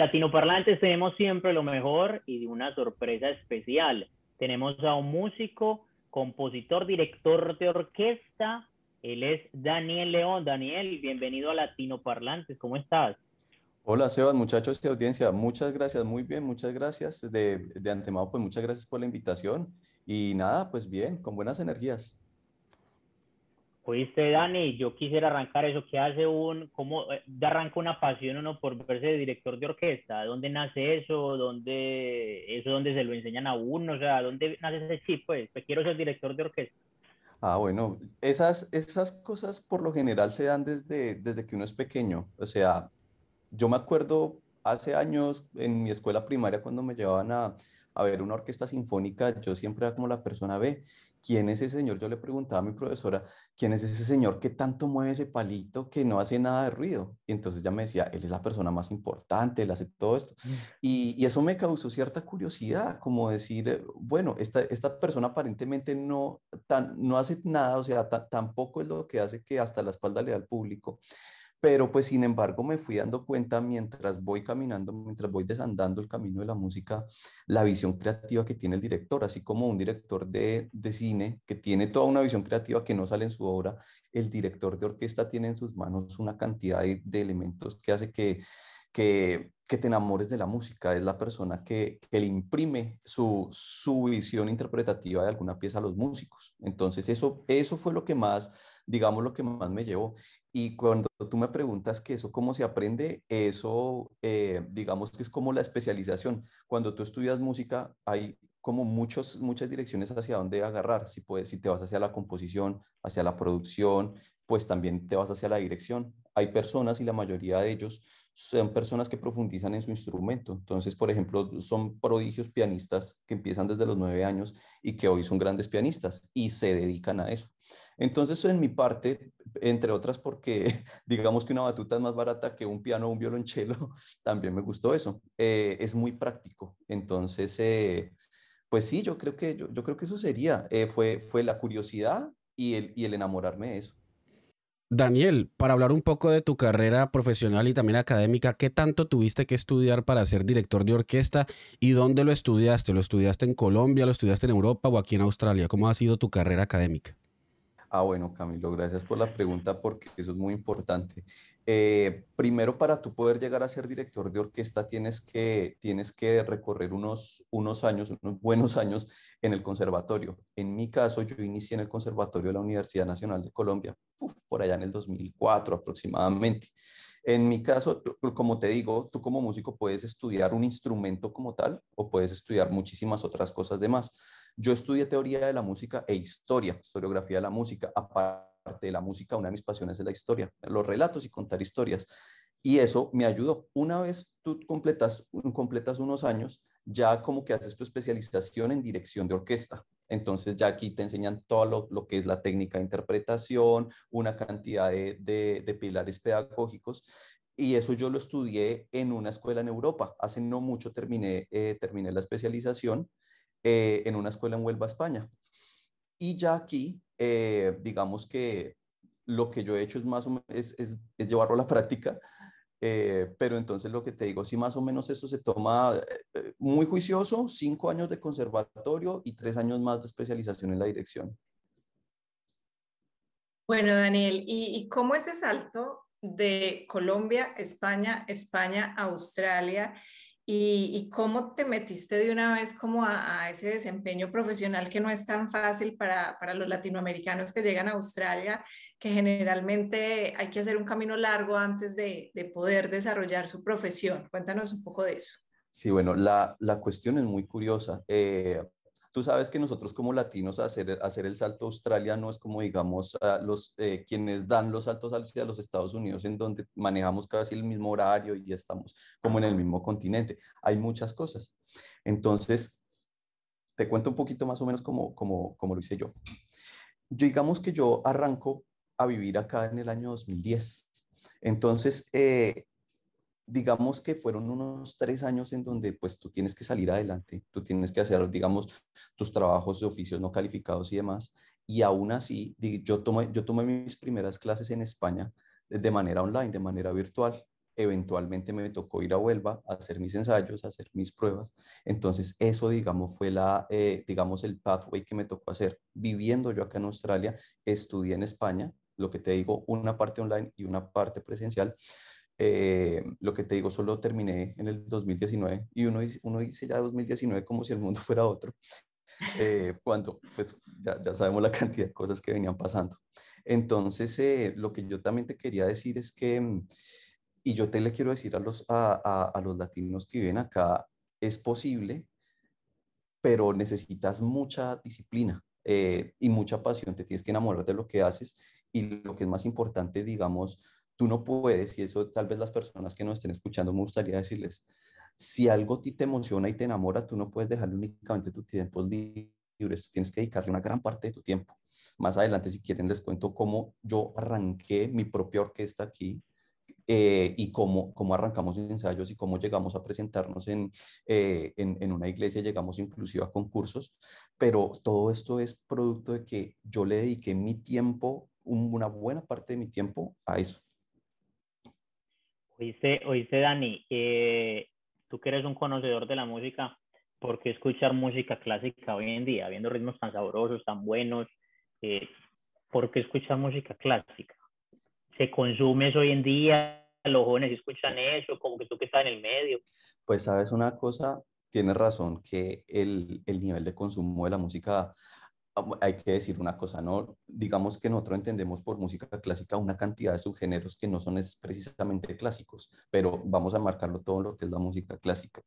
Latinoparlantes tenemos siempre lo mejor y una sorpresa especial. Tenemos a un músico, compositor, director de orquesta. Él es Daniel León. Daniel, bienvenido a Latinoparlantes. ¿Cómo estás? Hola, Sebas, muchachos de audiencia. Muchas gracias, muy bien, muchas gracias. De, de antemano, pues muchas gracias por la invitación. Y nada, pues bien, con buenas energías. Oíste, Dani, yo quisiera arrancar eso, ¿qué hace un, cómo eh, arranca una pasión uno por verse de director de orquesta? ¿Dónde nace eso? ¿Dónde, eso dónde se lo enseñan a uno? O sea, ¿dónde nace ese chip? Pues, pues quiero ser director de orquesta. Ah, bueno, esas, esas cosas por lo general se dan desde, desde que uno es pequeño. O sea, yo me acuerdo hace años en mi escuela primaria cuando me llevaban a, a ver una orquesta sinfónica, yo siempre era como la persona B ¿quién es ese señor? Yo le preguntaba a mi profesora, ¿quién es ese señor que tanto mueve ese palito que no hace nada de ruido? Y entonces ella me decía, él es la persona más importante, él hace todo esto. Mm. Y, eso me causó cierta curiosidad, como decir, bueno, esta, esta persona aparentemente no, tan, no hace nada, o sea, tampoco es lo que hace que hasta la espalda le da al público. Pero pues sin embargo me fui dando cuenta mientras voy caminando, mientras voy desandando el camino de la música, la visión creativa que tiene el director, así como un director de, de cine que tiene toda una visión creativa que no sale en su obra, el director de orquesta tiene en sus manos una cantidad de, elementos que hace que, que, que, te enamores de la música, es la persona que, que le imprime su, su visión interpretativa de alguna pieza a los músicos. Entonces eso, eso fue lo que más digamos, lo que más me llevó. Y cuando tú me preguntas que eso cómo se aprende, eso, eh, digamos que es como la especialización. Cuando tú estudias música, hay como muchos, muchas direcciones hacia dónde agarrar. Si, puedes, si te vas hacia la composición, hacia la producción, pues también te vas hacia la dirección. Hay personas y la mayoría de ellos son personas que profundizan en su instrumento. Entonces, por ejemplo, son prodigios pianistas que empiezan desde los nueve años y que hoy son grandes pianistas y se dedican a eso. Entonces, en mi parte, entre otras porque digamos que una batuta es más barata que un piano o un violonchelo, también me gustó eso. Eh, es muy práctico. Entonces, eh, pues sí, yo creo que, yo, creo que eso sería. Eh, fue, fue la curiosidad y el, y el enamorarme de eso. Daniel, para hablar un poco de tu carrera profesional y también académica, ¿qué tanto tuviste que estudiar para ser director de orquesta y dónde lo estudiaste? ¿Lo estudiaste en Colombia, lo estudiaste en Europa o aquí en Australia? ¿Cómo ha sido tu carrera académica? Ah, bueno, Camilo, gracias por la pregunta porque eso es muy importante. Eh, primero, para tú poder llegar a ser director de orquesta, tienes que, tienes que recorrer unos, unos años, unos buenos años en el conservatorio. En mi caso, yo inicié en el conservatorio de la Universidad Nacional de Colombia, por allá en el 2004 aproximadamente. En mi caso, como te digo, tú como músico puedes estudiar un instrumento como tal o puedes estudiar muchísimas otras cosas de más. Yo estudié teoría de la música e historia, historiografía de la música. Aparte de la música, una de mis pasiones es la historia, los relatos y contar historias. Y eso me ayudó. Una vez tú completas, completas unos años, ya como que haces tu especialización en dirección de orquesta. Entonces ya aquí te enseñan todo lo, que es la técnica de interpretación, una cantidad de, pilares pedagógicos. Y eso yo lo estudié en una escuela en Europa. Hace no mucho terminé, eh, terminé la especialización eh, en una escuela en Huelva, España. Y ya aquí, eh, digamos que lo que yo he hecho es más o menos, es, es, llevarlo a la práctica, eh, pero entonces lo que te digo, si más o menos eso se toma eh, muy juicioso, cinco años de conservatorio y tres años más de especialización en la dirección. Bueno, Daniel, ¿y, y cómo ese salto de Colombia, España, España, Australia? Y, cómo te metiste de una vez como a, ese desempeño profesional que no es tan fácil para, para, los latinoamericanos que llegan a Australia, que generalmente hay que hacer un camino largo antes de, de poder desarrollar su profesión. Cuéntanos un poco de eso. Sí, bueno, la, la cuestión es muy curiosa. Eh, Tú sabes que nosotros como latinos hacer, hacer el salto a Australia no es como, digamos, los, eh, quienes dan los saltos hacia los Estados Unidos, en donde manejamos casi el mismo horario y estamos como en el mismo continente. Hay muchas cosas. Entonces, te cuento un poquito más o menos como, como, como lo hice yo. Yo digamos que yo arranco a vivir acá en el año 2010. Entonces, eh, digamos que fueron unos tres años en donde pues tú tienes que salir adelante, tú tienes que hacer, digamos, tus trabajos de oficios no calificados y demás. Y aún así, yo tomé, yo tomé mis primeras clases en España de manera online, de manera virtual. Eventualmente me tocó ir a Huelva a hacer mis ensayos, a hacer mis pruebas. Entonces, eso, digamos, fue la, eh, digamos, el pathway que me tocó hacer. Viviendo yo acá en Australia, estudié en España, lo que te digo, una parte online y una parte presencial. Eh, lo que te digo, solo terminé en el 2019 y uno, uno dice ya 2019 como si el mundo fuera otro, eh, cuando pues ya, ya, sabemos la cantidad de cosas que venían pasando. Entonces, eh, lo que yo también te quería decir es que, mm, y yo te le quiero decir a los, a, a, los latinos que viven acá, es posible, pero necesitas mucha disciplina y mucha pasión, te tienes que enamorar de lo que haces y lo que es más importante, digamos, tú no puedes, y eso tal vez las personas que nos estén escuchando me gustaría decirles, si algo a ti te emociona y te enamora, tú no puedes dejarle únicamente tu tiempo libre, tú tienes que dedicarle una gran parte de tu tiempo. Más adelante, si quieren, les cuento cómo yo arranqué mi propia orquesta aquí eh, y cómo, cómo arrancamos ensayos y cómo llegamos a presentarnos en, eh, en, en, una iglesia, llegamos inclusive a concursos, pero todo esto es producto de que yo le dediqué mi tiempo, una buena parte de mi tiempo a eso. Oíste, oíste Dani, eh, tú que eres un conocedor de la música, ¿por qué escuchar música clásica hoy en día, viendo ritmos tan sabrosos, tan buenos? Eh, ¿Por qué escuchar música clásica? ¿Se consume eso hoy en día? ¿Los jóvenes escuchan eso? Como que tú que estás en el medio. Pues sabes una cosa, tienes razón, que el, el nivel de consumo de la música hay que decir una cosa, ¿no? Digamos que nosotros entendemos por música clásica una cantidad de subgéneros que no son precisamente clásicos, pero vamos a marcarlo todo lo que es la música clásica.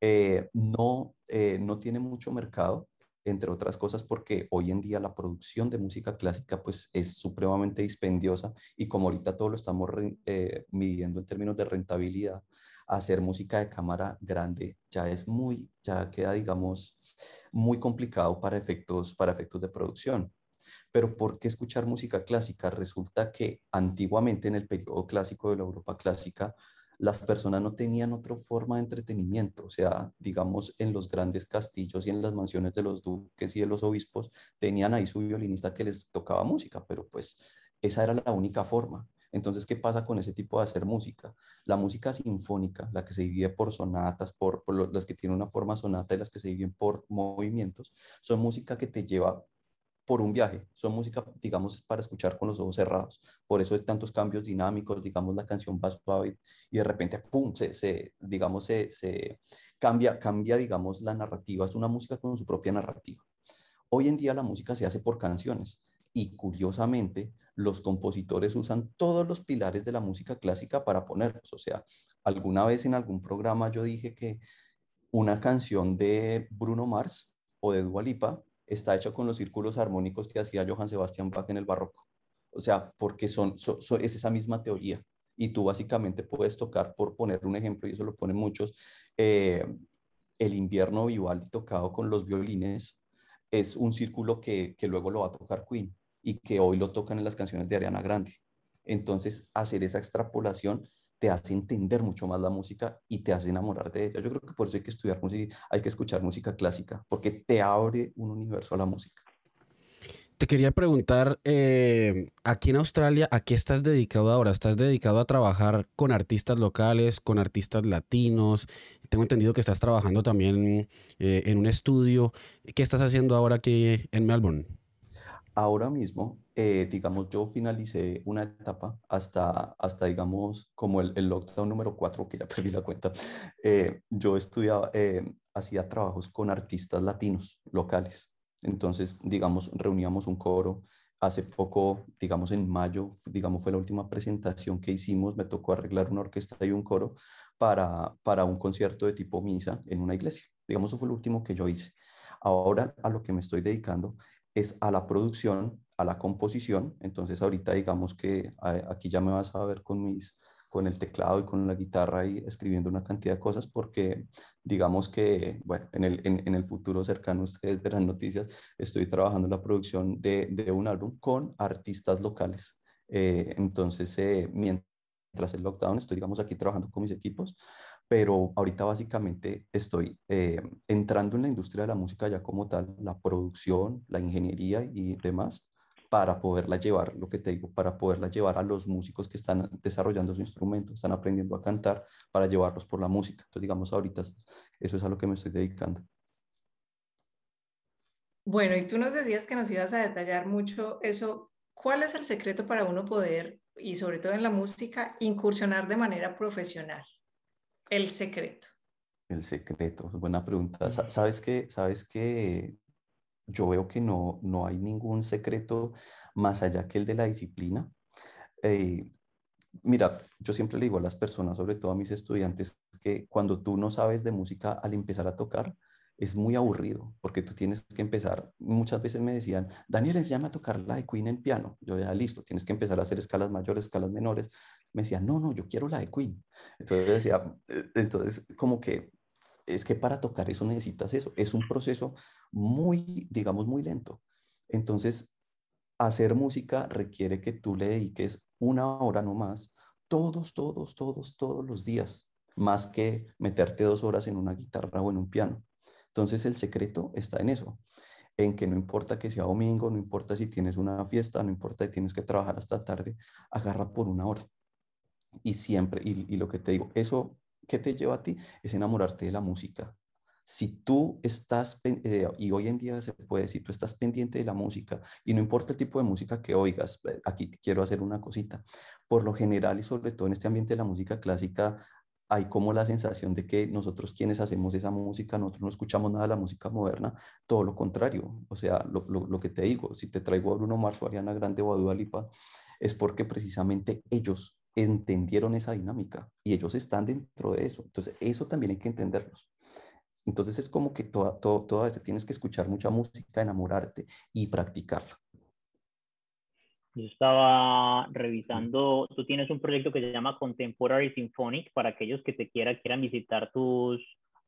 Eh, no, eh, no tiene mucho mercado, entre otras cosas porque hoy en día la producción de música clásica pues es supremamente dispendiosa y como ahorita todo lo estamos eh, midiendo en términos de rentabilidad, hacer música de cámara grande ya es muy, ya queda digamos muy complicado para efectos, para efectos de producción. Pero ¿por qué escuchar música clásica? Resulta que antiguamente en el periodo clásico de la Europa clásica, las personas no tenían otra forma de entretenimiento, o sea, digamos, en los grandes castillos y en las mansiones de los duques y de los obispos, tenían ahí su violinista que les tocaba música, pero pues esa era la única forma. Entonces, ¿qué pasa con ese tipo de hacer música? La música sinfónica, la que se divide por sonatas, por, las que tienen una forma sonata y las que se dividen por movimientos, son música que te lleva por un viaje, son música, digamos, para escuchar con los ojos cerrados. Por eso hay tantos cambios dinámicos, digamos, la canción va suave y de repente, ¡pum!, se, digamos, se, se cambia, cambia, digamos, la narrativa. Es una música con su propia narrativa. Hoy en día la música se hace por canciones y curiosamente los compositores usan todos los pilares de la música clásica para ponerlos. O sea, alguna vez en algún programa yo dije que una canción de Bruno Mars o de Dua Lipa está hecha con los círculos armónicos que hacía Johann Sebastian Bach en el barroco. O sea, porque son, es esa misma teoría. Y tú básicamente puedes tocar, por poner un ejemplo, y eso lo ponen muchos, eh, el invierno Vivaldi tocado con los violines es un círculo que, que luego lo va a tocar Queen y que hoy lo tocan en las canciones de Ariana Grande. Entonces, hacer esa extrapolación te hace entender mucho más la música y te hace enamorar de ella. Yo creo que por eso hay que estudiar música, hay que escuchar música clásica, porque te abre un universo a la música. Te quería preguntar, eh, aquí en Australia, ¿a qué estás dedicado ahora? ¿Estás dedicado a trabajar con artistas locales, con artistas latinos? Tengo entendido que estás trabajando también eh, en un estudio. ¿Qué estás haciendo ahora aquí en Melbourne? Ahora mismo, eh, digamos, yo finalicé una etapa hasta, hasta digamos, como el, el lockdown número 4, que ya perdí la cuenta. yo estudiaba, hacía trabajos con artistas latinos locales. Entonces, digamos, reuníamos un coro. Hace poco, digamos en mayo, digamos fue la última presentación que hicimos, me tocó arreglar una orquesta y un coro para, para un concierto de tipo misa en una iglesia. Digamos, eso fue lo último que yo hice. Ahora a lo que me estoy dedicando es a la producción, a la composición. Entonces ahorita digamos que aquí ya me vas a ver con mis, con el teclado y con la guitarra y escribiendo una cantidad de cosas porque digamos que, bueno, en el, en, el futuro cercano ustedes verán noticias, estoy trabajando en la producción de, de un álbum con artistas locales. Eh, entonces, eh, mientras el lockdown, estoy, digamos, aquí trabajando con mis equipos, pero ahorita básicamente estoy eh, entrando en la industria de la música ya como tal, la producción, la ingeniería y demás, para poderla llevar, lo que te digo, para poderla llevar a los músicos que están desarrollando su instrumento, están aprendiendo a cantar, para llevarlos por la música. Entonces, digamos, ahorita eso es a lo que me estoy dedicando. Bueno, y tú nos decías que nos ibas a detallar mucho eso. ¿Cuál es el secreto para uno poder, y sobre todo en la música, incursionar de manera profesional? El secreto. El secreto, buena pregunta. ¿Sabes qué? ¿Sabes qué? Yo veo que no, no hay ningún secreto más allá que el de la disciplina. Eh, mira, yo siempre le digo a las personas, sobre todo a mis estudiantes, que cuando tú no sabes de música al empezar a tocar, es muy aburrido, porque tú tienes que empezar, muchas veces me decían, Daniel, enséñame a tocar la de Queen en piano. Yo ya, listo, tienes que empezar a hacer escalas mayores, escalas menores. Me decían, no, no, yo quiero la de Queen. Entonces decía, eh, entonces como que es que para tocar eso necesitas eso. Es un proceso muy, digamos, muy lento. Entonces, hacer música requiere que tú le dediques una hora no más, todos, todos, todos, todos los días, más que meterte dos horas en una guitarra o en un piano. Entonces, el secreto está en eso, en que no importa que sea domingo, no importa si tienes una fiesta, no importa si tienes que trabajar hasta tarde, agarra por una hora. Y siempre, y, y lo que te digo, eso ¿qué te lleva a ti? Es enamorarte de la música. Si tú estás, eh, y hoy en día se puede, si tú estás pendiente de la música, y no importa el tipo de música que oigas, eh, aquí quiero hacer una cosita, por lo general y sobre todo en este ambiente de la música clásica, hay como la sensación de que nosotros quienes hacemos esa música, nosotros no escuchamos nada de la música moderna, todo lo contrario. O sea, lo, que te digo, si te traigo a Bruno Mars o Ariana Grande o a Dua Lipa, es porque precisamente ellos entendieron esa dinámica y ellos están dentro de eso. Entonces, eso también hay que entenderlos. Entonces, es como que toda, todo, toda vez tienes que escuchar mucha música, enamorarte y practicarla. Yo estaba revisando, tú tienes un proyecto que se llama Contemporary Symphonic, para aquellos que te quieran, quieran visitar tus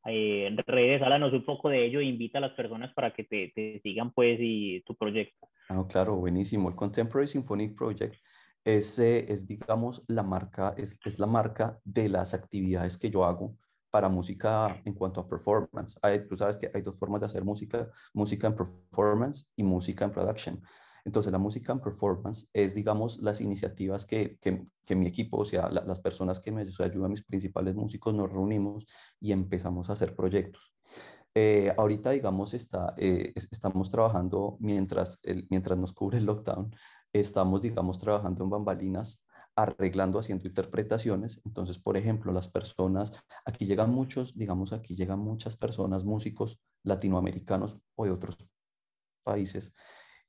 eh, redes, háblanos un poco de ello e invita a las personas para que te, te sigan pues y tu proyecto. Ah, claro, buenísimo. El Contemporary Symphonic Project es, es digamos, la marca, es, es, la marca de las actividades que yo hago para música en cuanto a performance. Hay, tú sabes que hay dos formas de hacer música, música en performance y música en production. Entonces, la música en performance es, digamos, las iniciativas que, que, que mi equipo, o sea, las personas que me ayudan, mis principales músicos, nos reunimos y empezamos a hacer proyectos. Eh, ahorita, digamos, está, eh, estamos trabajando mientras, el, mientras nos cubre el lockdown, estamos, digamos, trabajando en bambalinas, arreglando, haciendo interpretaciones. Entonces, por ejemplo, las personas, aquí llegan muchos, digamos, aquí llegan muchas personas, músicos latinoamericanos o de otros países,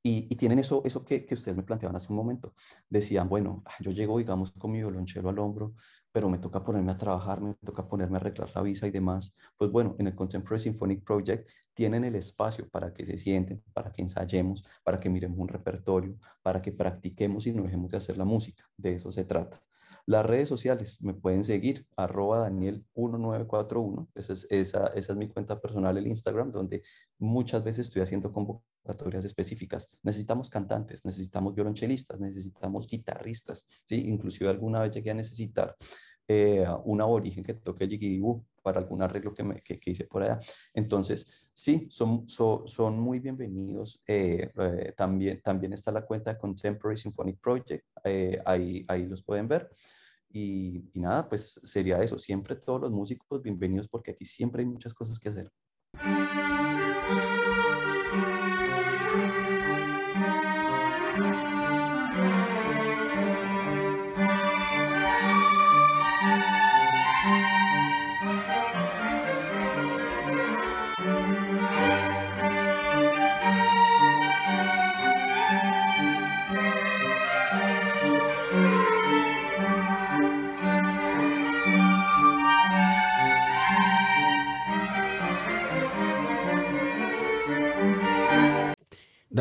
y, tienen eso, eso que, que, ustedes me planteaban hace un momento. Decían, bueno, ah, yo llego, digamos, con mi violonchelo al hombro, pero me toca ponerme a trabajar, me toca ponerme a arreglar la visa y demás. Pues bueno, en el Contemporary Symphonic Project tienen el espacio para que se sienten, para que ensayemos, para que miremos un repertorio, para que practiquemos y no dejemos de hacer la música. De eso se trata. Las redes sociales me pueden seguir, arroba Daniel1941, esa es, esa, esa es mi cuenta personal, el Instagram, donde muchas veces estoy haciendo convocatorias específicas. Necesitamos cantantes, necesitamos violonchelistas, necesitamos guitarristas, ¿sí? Inclusive alguna vez llegué a necesitar eh, un aborigen que toque el para algún arreglo que, me, que, hice por allá. Entonces, sí, son, son muy bienvenidos. Eh, eh, también, también está la cuenta Contemporary Symphonic Project, ahí, ahí los pueden ver. Y, nada, pues sería eso. Siempre todos los músicos bienvenidos porque aquí siempre hay muchas cosas que hacer.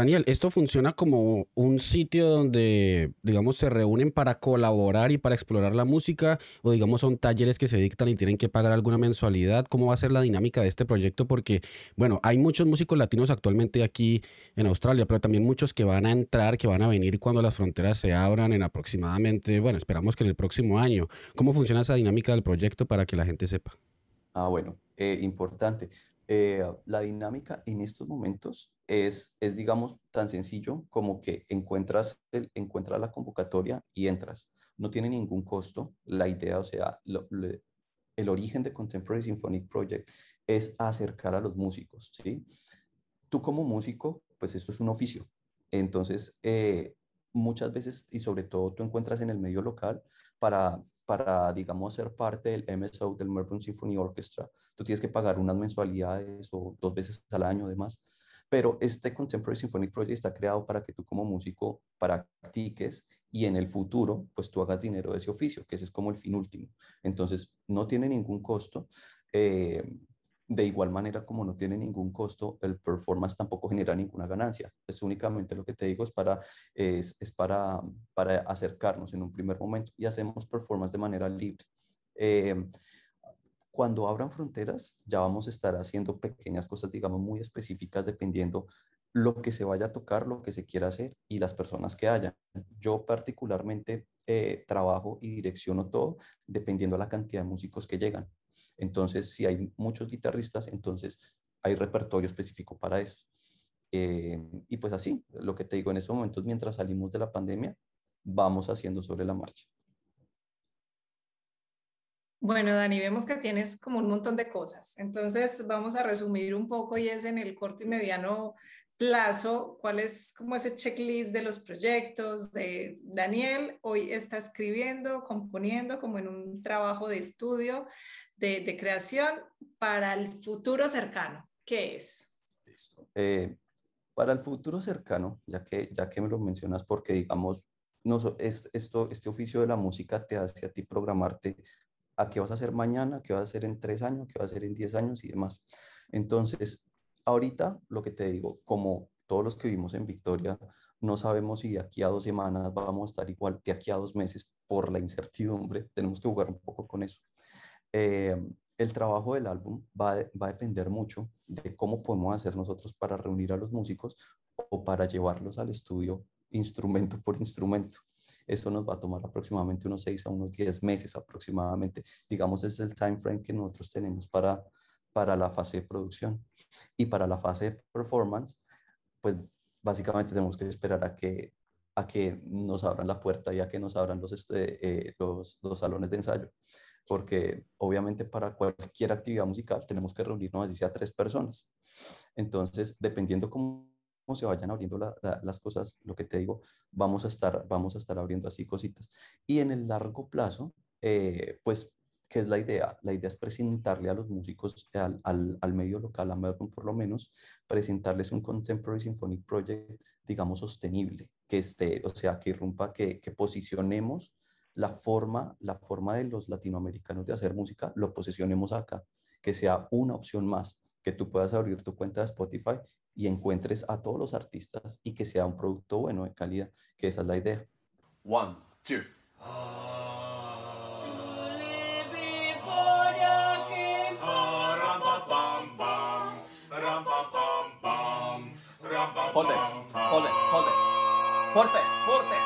Daniel, ¿esto funciona como un sitio donde, digamos, se reúnen para colaborar y para explorar la música? ¿O, digamos, son talleres que se dictan y tienen que pagar alguna mensualidad? ¿Cómo va a ser la dinámica de este proyecto? Porque, bueno, hay muchos músicos latinos actualmente aquí en Australia, pero también muchos que van a entrar, que van a venir cuando las fronteras se abran en aproximadamente, bueno, esperamos que en el próximo año. ¿Cómo funciona esa dinámica del proyecto para que la gente sepa? Ah, bueno, eh, importante. Eh, la dinámica en estos momentos es, es, digamos, tan sencillo como que encuentras, encuentras la convocatoria y entras. No tiene ningún costo. La idea, o sea, el origen de Contemporary Symphonic Project es acercar a los músicos, ¿sí? Tú como músico, pues esto es un oficio. Entonces, eh, muchas veces, y sobre todo tú encuentras en el medio local, para para, digamos, ser parte del MSO, del Melbourne Symphony Orchestra, tú tienes que pagar unas mensualidades o dos veces al año además. Pero este Contemporary Symphonic Project está creado para que tú como músico practiques y en el futuro, pues tú hagas dinero de ese oficio, que ese es como el fin último. Entonces, no tiene ningún costo. Eh, de igual manera, como no tiene ningún costo, el performance tampoco genera ninguna ganancia. Es únicamente lo que te digo, es para, es, es para, para acercarnos en un primer momento y hacemos performance de manera libre. Eh, cuando abran fronteras, ya vamos a estar haciendo pequeñas cosas, digamos, muy específicas, dependiendo lo que se vaya a tocar, lo que se quiera hacer y las personas que hayan. Yo particularmente eh, trabajo y direcciono todo dependiendo de la cantidad de músicos que llegan. Entonces, si hay muchos guitarristas, entonces hay repertorio específico para eso. Eh, y pues así, lo que te digo en estos momentos, mientras salimos de la pandemia, vamos haciendo sobre la marcha. Bueno, Dani, vemos que tienes como un montón de cosas. Entonces, vamos a resumir un poco y es en el corto y mediano plazo, cuál es como ese checklist de los proyectos de Daniel. Hoy está escribiendo, componiendo como en un trabajo de estudio de, creación para el futuro cercano. ¿Qué es? Eh, para el futuro cercano, ya que, ya que me lo mencionas, porque digamos, no, es, esto, este oficio de la música te hace a ti programarte a qué vas a hacer mañana, qué vas a hacer en tres años, qué vas a hacer en diez años y demás. Entonces, ahorita lo que te digo, como todos los que vivimos en Victoria, no sabemos si de aquí a dos semanas vamos a estar igual, de aquí a dos meses, por la incertidumbre, tenemos que jugar un poco con eso. Eh, el trabajo del álbum va, va, a depender mucho de cómo podemos hacer nosotros para reunir a los músicos o para llevarlos al estudio instrumento por instrumento. Esto nos va a tomar aproximadamente unos 6 a unos 10 meses aproximadamente. Digamos, ese es el time frame que nosotros tenemos para, para la fase de producción. Y para la fase de performance, pues básicamente tenemos que esperar a que, a que nos abran la puerta y a que nos abran los, este, eh, los, los salones de ensayo porque obviamente para cualquier actividad musical tenemos que reunirnos así sea tres personas. Entonces, dependiendo cómo, se vayan abriendo las cosas, lo que te digo, vamos a estar, vamos a estar abriendo así cositas. Y en el largo plazo, eh, pues, ¿qué es la idea? La idea es presentarle a los músicos, al, al, al, medio local, a Melbourne por lo menos, presentarles un Contemporary Symphonic Project, digamos, sostenible, que esté, o sea, que irrumpa, que, que posicionemos la forma, la forma de los latinoamericanos de hacer música, lo posicionemos acá, que sea una opción más, que tú puedas abrir tu cuenta de Spotify y encuentres a todos los artistas y que sea un producto bueno, de calidad, que esa es la idea. One, two. Fuerte, fuerte, fuerte, fuerte, fuerte.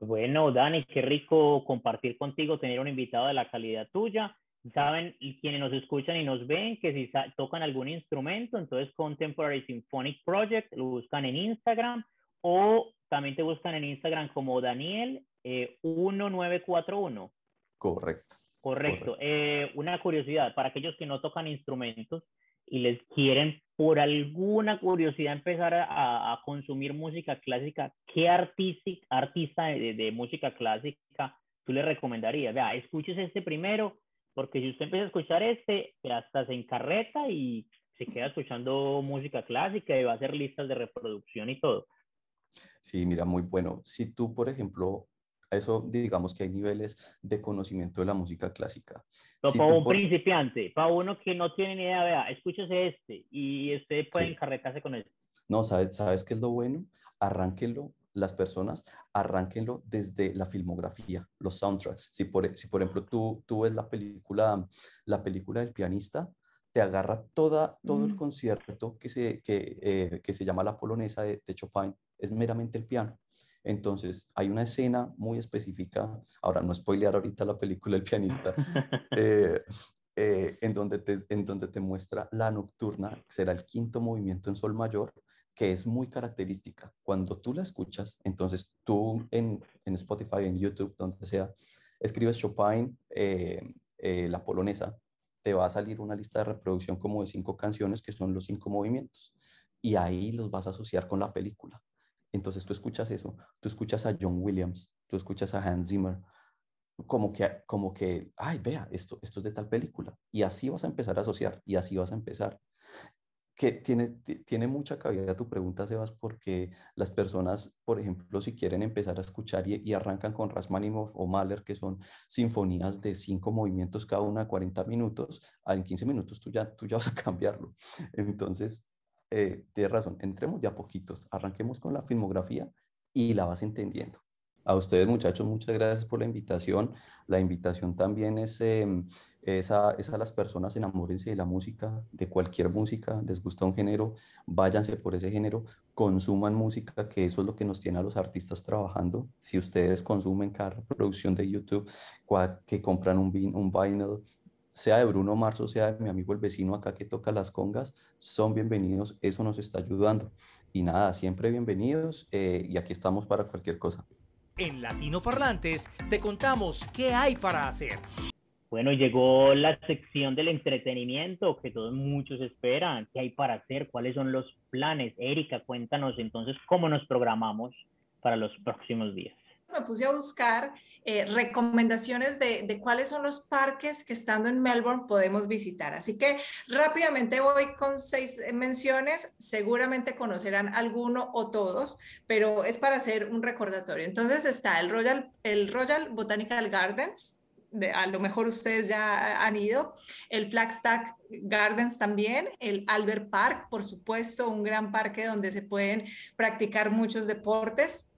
Bueno, Dani, qué rico compartir contigo, tener un invitado de la calidad tuya. Saben quienes nos escuchan y nos ven que si tocan algún instrumento, entonces Contemporary Symphonic Project, lo buscan en Instagram o también te buscan en Instagram como Daniel 1941. Eh, Correcto. Correcto. Eh, una curiosidad, para aquellos que no tocan instrumentos y les quieren por alguna curiosidad empezar a, consumir música clásica, ¿qué artista, artista de, música clásica tú le recomendarías? Vea, escuches este primero, porque si usted empieza a escuchar este, hasta se encarreta y se queda escuchando música clásica y va a hacer listas de reproducción y todo. Sí, mira, muy bueno. Si tú, por ejemplo, eso digamos que hay niveles de conocimiento de la música clásica. para un principiante, para uno que no tiene ni idea, vea, escúchese este y usted puede encarretarse con él. No, ¿sabes, ¿sabes qué es lo bueno? Arránquenlo, las personas, arránquenlo desde la filmografía, los soundtracks. Si por, si por ejemplo tú, tú ves la película, la película del pianista, te agarra toda, todo el mm. concierto que se, que, eh, que se llama La Polonesa de, de Chopin, es meramente el piano entonces, hay una escena muy específica, ahora no spoilear ahorita la película El pianista, eh, eh, en, donde te, en donde te muestra la nocturna, que será el quinto movimiento en sol mayor, que es muy característica. Cuando tú la escuchas, entonces tú en, en Spotify, en YouTube, donde sea, escribes Chopin, eh, la polonesa, te va a salir una lista de reproducción como de cinco canciones que son los cinco movimientos. Y ahí los vas a asociar con la película. Entonces tú escuchas eso, tú escuchas a John Williams, tú escuchas a Hans Zimmer, como que, como que, ay, vea, esto, esto es de tal película. Y así vas a empezar a asociar, y así vas a empezar. Que tiene, tiene mucha cabida tu pregunta, Sebas, porque las personas, por ejemplo, si quieren empezar a escuchar y, arrancan con Rasmaninoff o Mahler, que son sinfonías de cinco movimientos cada una de 40 minutos, en 15 minutos tú ya, tú ya vas a cambiarlo. Entonces, eh, tienes razón, entremos de a poquitos, arranquemos con la filmografía y la vas entendiendo. A ustedes muchachos, muchas gracias por la invitación. La invitación también es, em, es, a, las personas, enamórense de la música, de cualquier música, les gusta un género, váyanse por ese género, consuman música, que eso es lo que nos tiene a los artistas trabajando. Si ustedes consumen cada reproducción de YouTube, que compran un, un vinyl, sea de Bruno Marzo, sea de mi amigo el vecino acá que toca las congas, son bienvenidos, eso nos está ayudando. Y nada, siempre bienvenidos eh, y aquí estamos para cualquier cosa. En Latino Parlantes te contamos qué hay para hacer. Bueno, llegó la sección del entretenimiento que todos muchos esperan. ¿Qué hay para hacer? ¿Cuáles son los planes? Erika, cuéntanos entonces cómo nos programamos para los próximos días me puse a buscar eh, recomendaciones de, de, cuáles son los parques que estando en Melbourne podemos visitar. Así que rápidamente voy con seis menciones. Seguramente conocerán alguno o todos, pero es para hacer un recordatorio. Entonces está el Royal, el Royal Botanical Gardens. De, a lo mejor ustedes ya han ido, el Flagstaff Gardens también, el Albert Park, por supuesto, un gran parque donde se pueden practicar muchos deportes.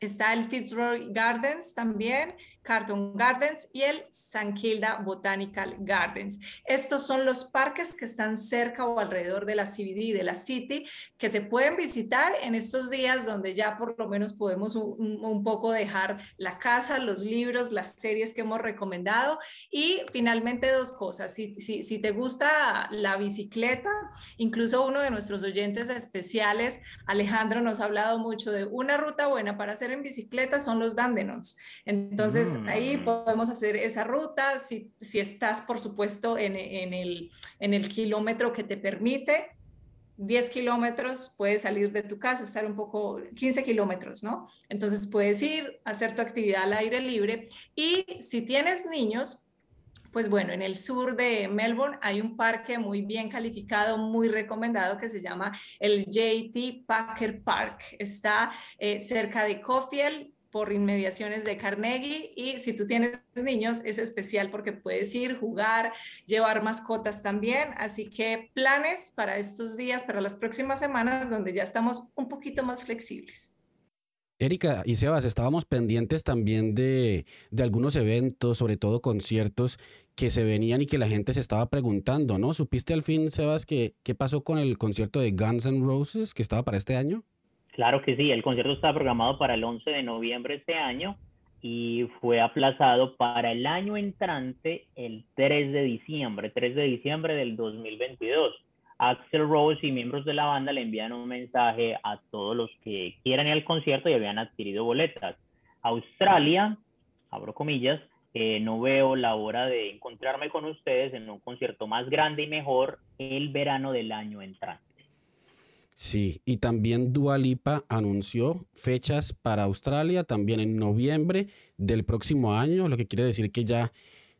Está el Fitzroy Gardens también, Carton Gardens y el San Kilda Botanical Gardens. Estos son los parques que están cerca o alrededor de la CBD, de la City, que se pueden visitar en estos días donde ya por lo menos podemos un, poco dejar la casa, los libros, las series que hemos recomendado. Y finalmente dos cosas, si, si, te gusta la bicicleta, incluso uno de nuestros oyentes especiales, Alejandro, nos ha hablado mucho de una ruta buena para hacer en bicicleta, son los Dandenons. Entonces, ahí podemos hacer esa ruta, si, si estás, por supuesto, en, en, el, en el kilómetro que te permite, 10 kilómetros, puedes salir de tu casa, estar un poco, 15 kilómetros, ¿no? Entonces puedes ir, hacer tu actividad al aire libre y si tienes niños, pues bueno, en el sur de Melbourne hay un parque muy bien calificado, muy recomendado que se llama el JT Packer Park. Está eh, cerca de Cofield, por inmediaciones de Carnegie y si tú tienes niños es especial porque puedes ir, jugar, llevar mascotas también. Así que planes para estos días, para las próximas semanas donde ya estamos un poquito más flexibles. Erika y Sebas, estábamos pendientes también de, de, algunos eventos, sobre todo conciertos que se venían y que la gente se estaba preguntando, ¿no? ¿Supiste al fin, Sebas, que, qué pasó con el concierto de Guns N' Roses que estaba para este año? Claro que sí, el concierto estaba programado para el 11 de noviembre este año y fue aplazado para el año entrante, el 3 de diciembre, 3 de diciembre del 2022. Axel Rose y miembros de la banda le envían un mensaje a todos los que quieran ir al concierto y habían adquirido boletas. Australia, abro comillas, eh, no veo la hora de encontrarme con ustedes en un concierto más grande y mejor el verano del año entrante. Sí, y también Dualipa anunció fechas para Australia también en noviembre del próximo año, lo que quiere decir que ya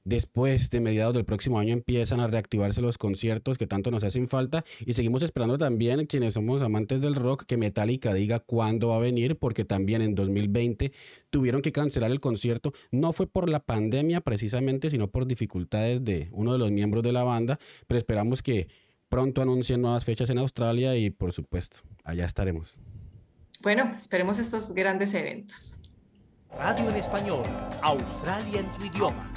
después de mediados del próximo año empiezan a reactivarse los conciertos que tanto nos hacen falta y seguimos esperando también quienes somos amantes del rock que Metallica diga cuándo va a venir porque también en 2020 tuvieron que cancelar el concierto no fue por la pandemia precisamente sino por dificultades de uno de los miembros de la banda pero esperamos que pronto anuncien nuevas fechas en Australia y por supuesto allá estaremos. Bueno esperemos estos grandes eventos. Radio en español Australia en tu idioma.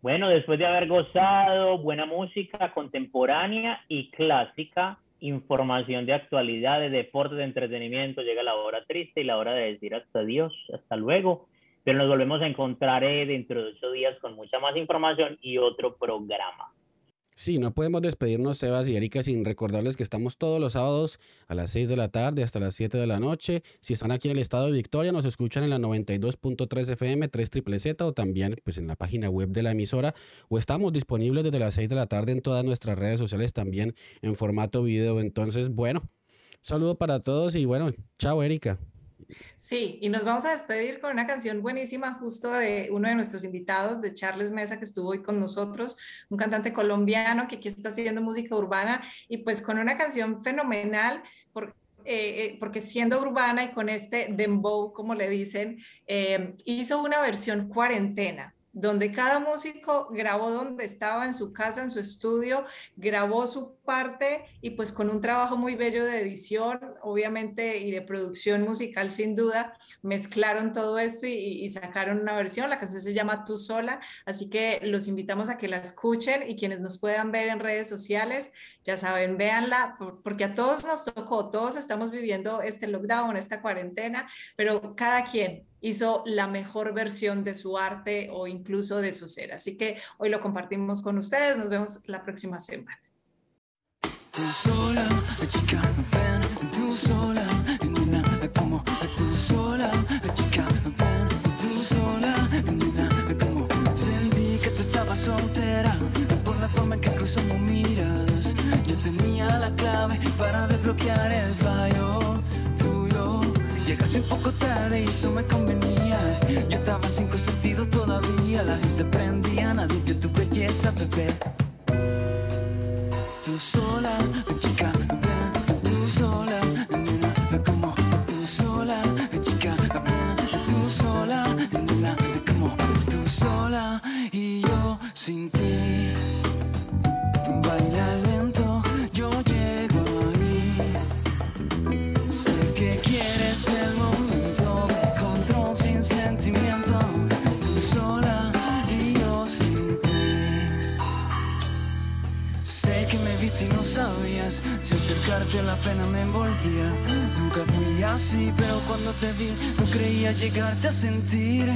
Bueno, después de haber gozado buena música contemporánea y clásica, información de actualidad, de deportes, de entretenimiento, llega la hora triste y la hora de decir hasta Dios, hasta luego. Pero nos volvemos a encontrar eh, dentro de ocho días con mucha más información y otro programa. Sí, no podemos despedirnos, Sebas y Erika, sin recordarles que estamos todos los sábados a las 6 de la tarde hasta las 7 de la noche. Si están aquí en el estado de Victoria, nos escuchan en la 92.3 FM, 3 triple Z o también pues, en la página web de la emisora. O estamos disponibles desde las 6 de la tarde en todas nuestras redes sociales también en formato video. Entonces, bueno, saludo para todos y bueno, chao, Erika. Sí, y nos vamos a despedir con una canción buenísima justo de uno de nuestros invitados, de Charles Mesa, que estuvo hoy con nosotros, un cantante colombiano que aquí está haciendo música urbana y pues con una canción fenomenal. Eh, eh, porque siendo urbana y con este dembow, como le dicen, eh, hizo una versión cuarentena donde cada músico grabó donde estaba, en su casa, en su estudio, grabó su parte y pues con un trabajo muy bello de edición, obviamente, y de producción musical sin duda, mezclaron todo esto y, sacaron una versión. La canción se llama Tú sola, así que los invitamos a que la escuchen y quienes nos puedan ver en redes sociales, ya saben, véanla, porque a todos nos tocó, todos estamos viviendo este lockdown, esta cuarentena, pero cada quien hizo la mejor versión de su arte o incluso de su ser. Así que hoy lo compartimos con ustedes. Nos vemos la próxima semana. La clave para desbloquear el fallo Llegaste un poco tarde y eso me convenía. Yo estaba cinco sentidos todavía. La gente prendía, nadie vio tu belleza, bebé. Tú sola, chica, tú sola, como tú sola, chica, tú sola, como tú sola y yo sin ti. Acercarte la pena me envolvía. Nunca fui así, pero cuando te vi no creía llegarte a sentir.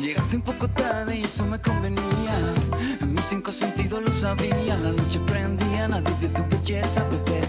Llegaste un poco tarde y eso me convenía. En mis cinco sentidos lo sabía. La noche prendía, nadie vio tu belleza, bebé.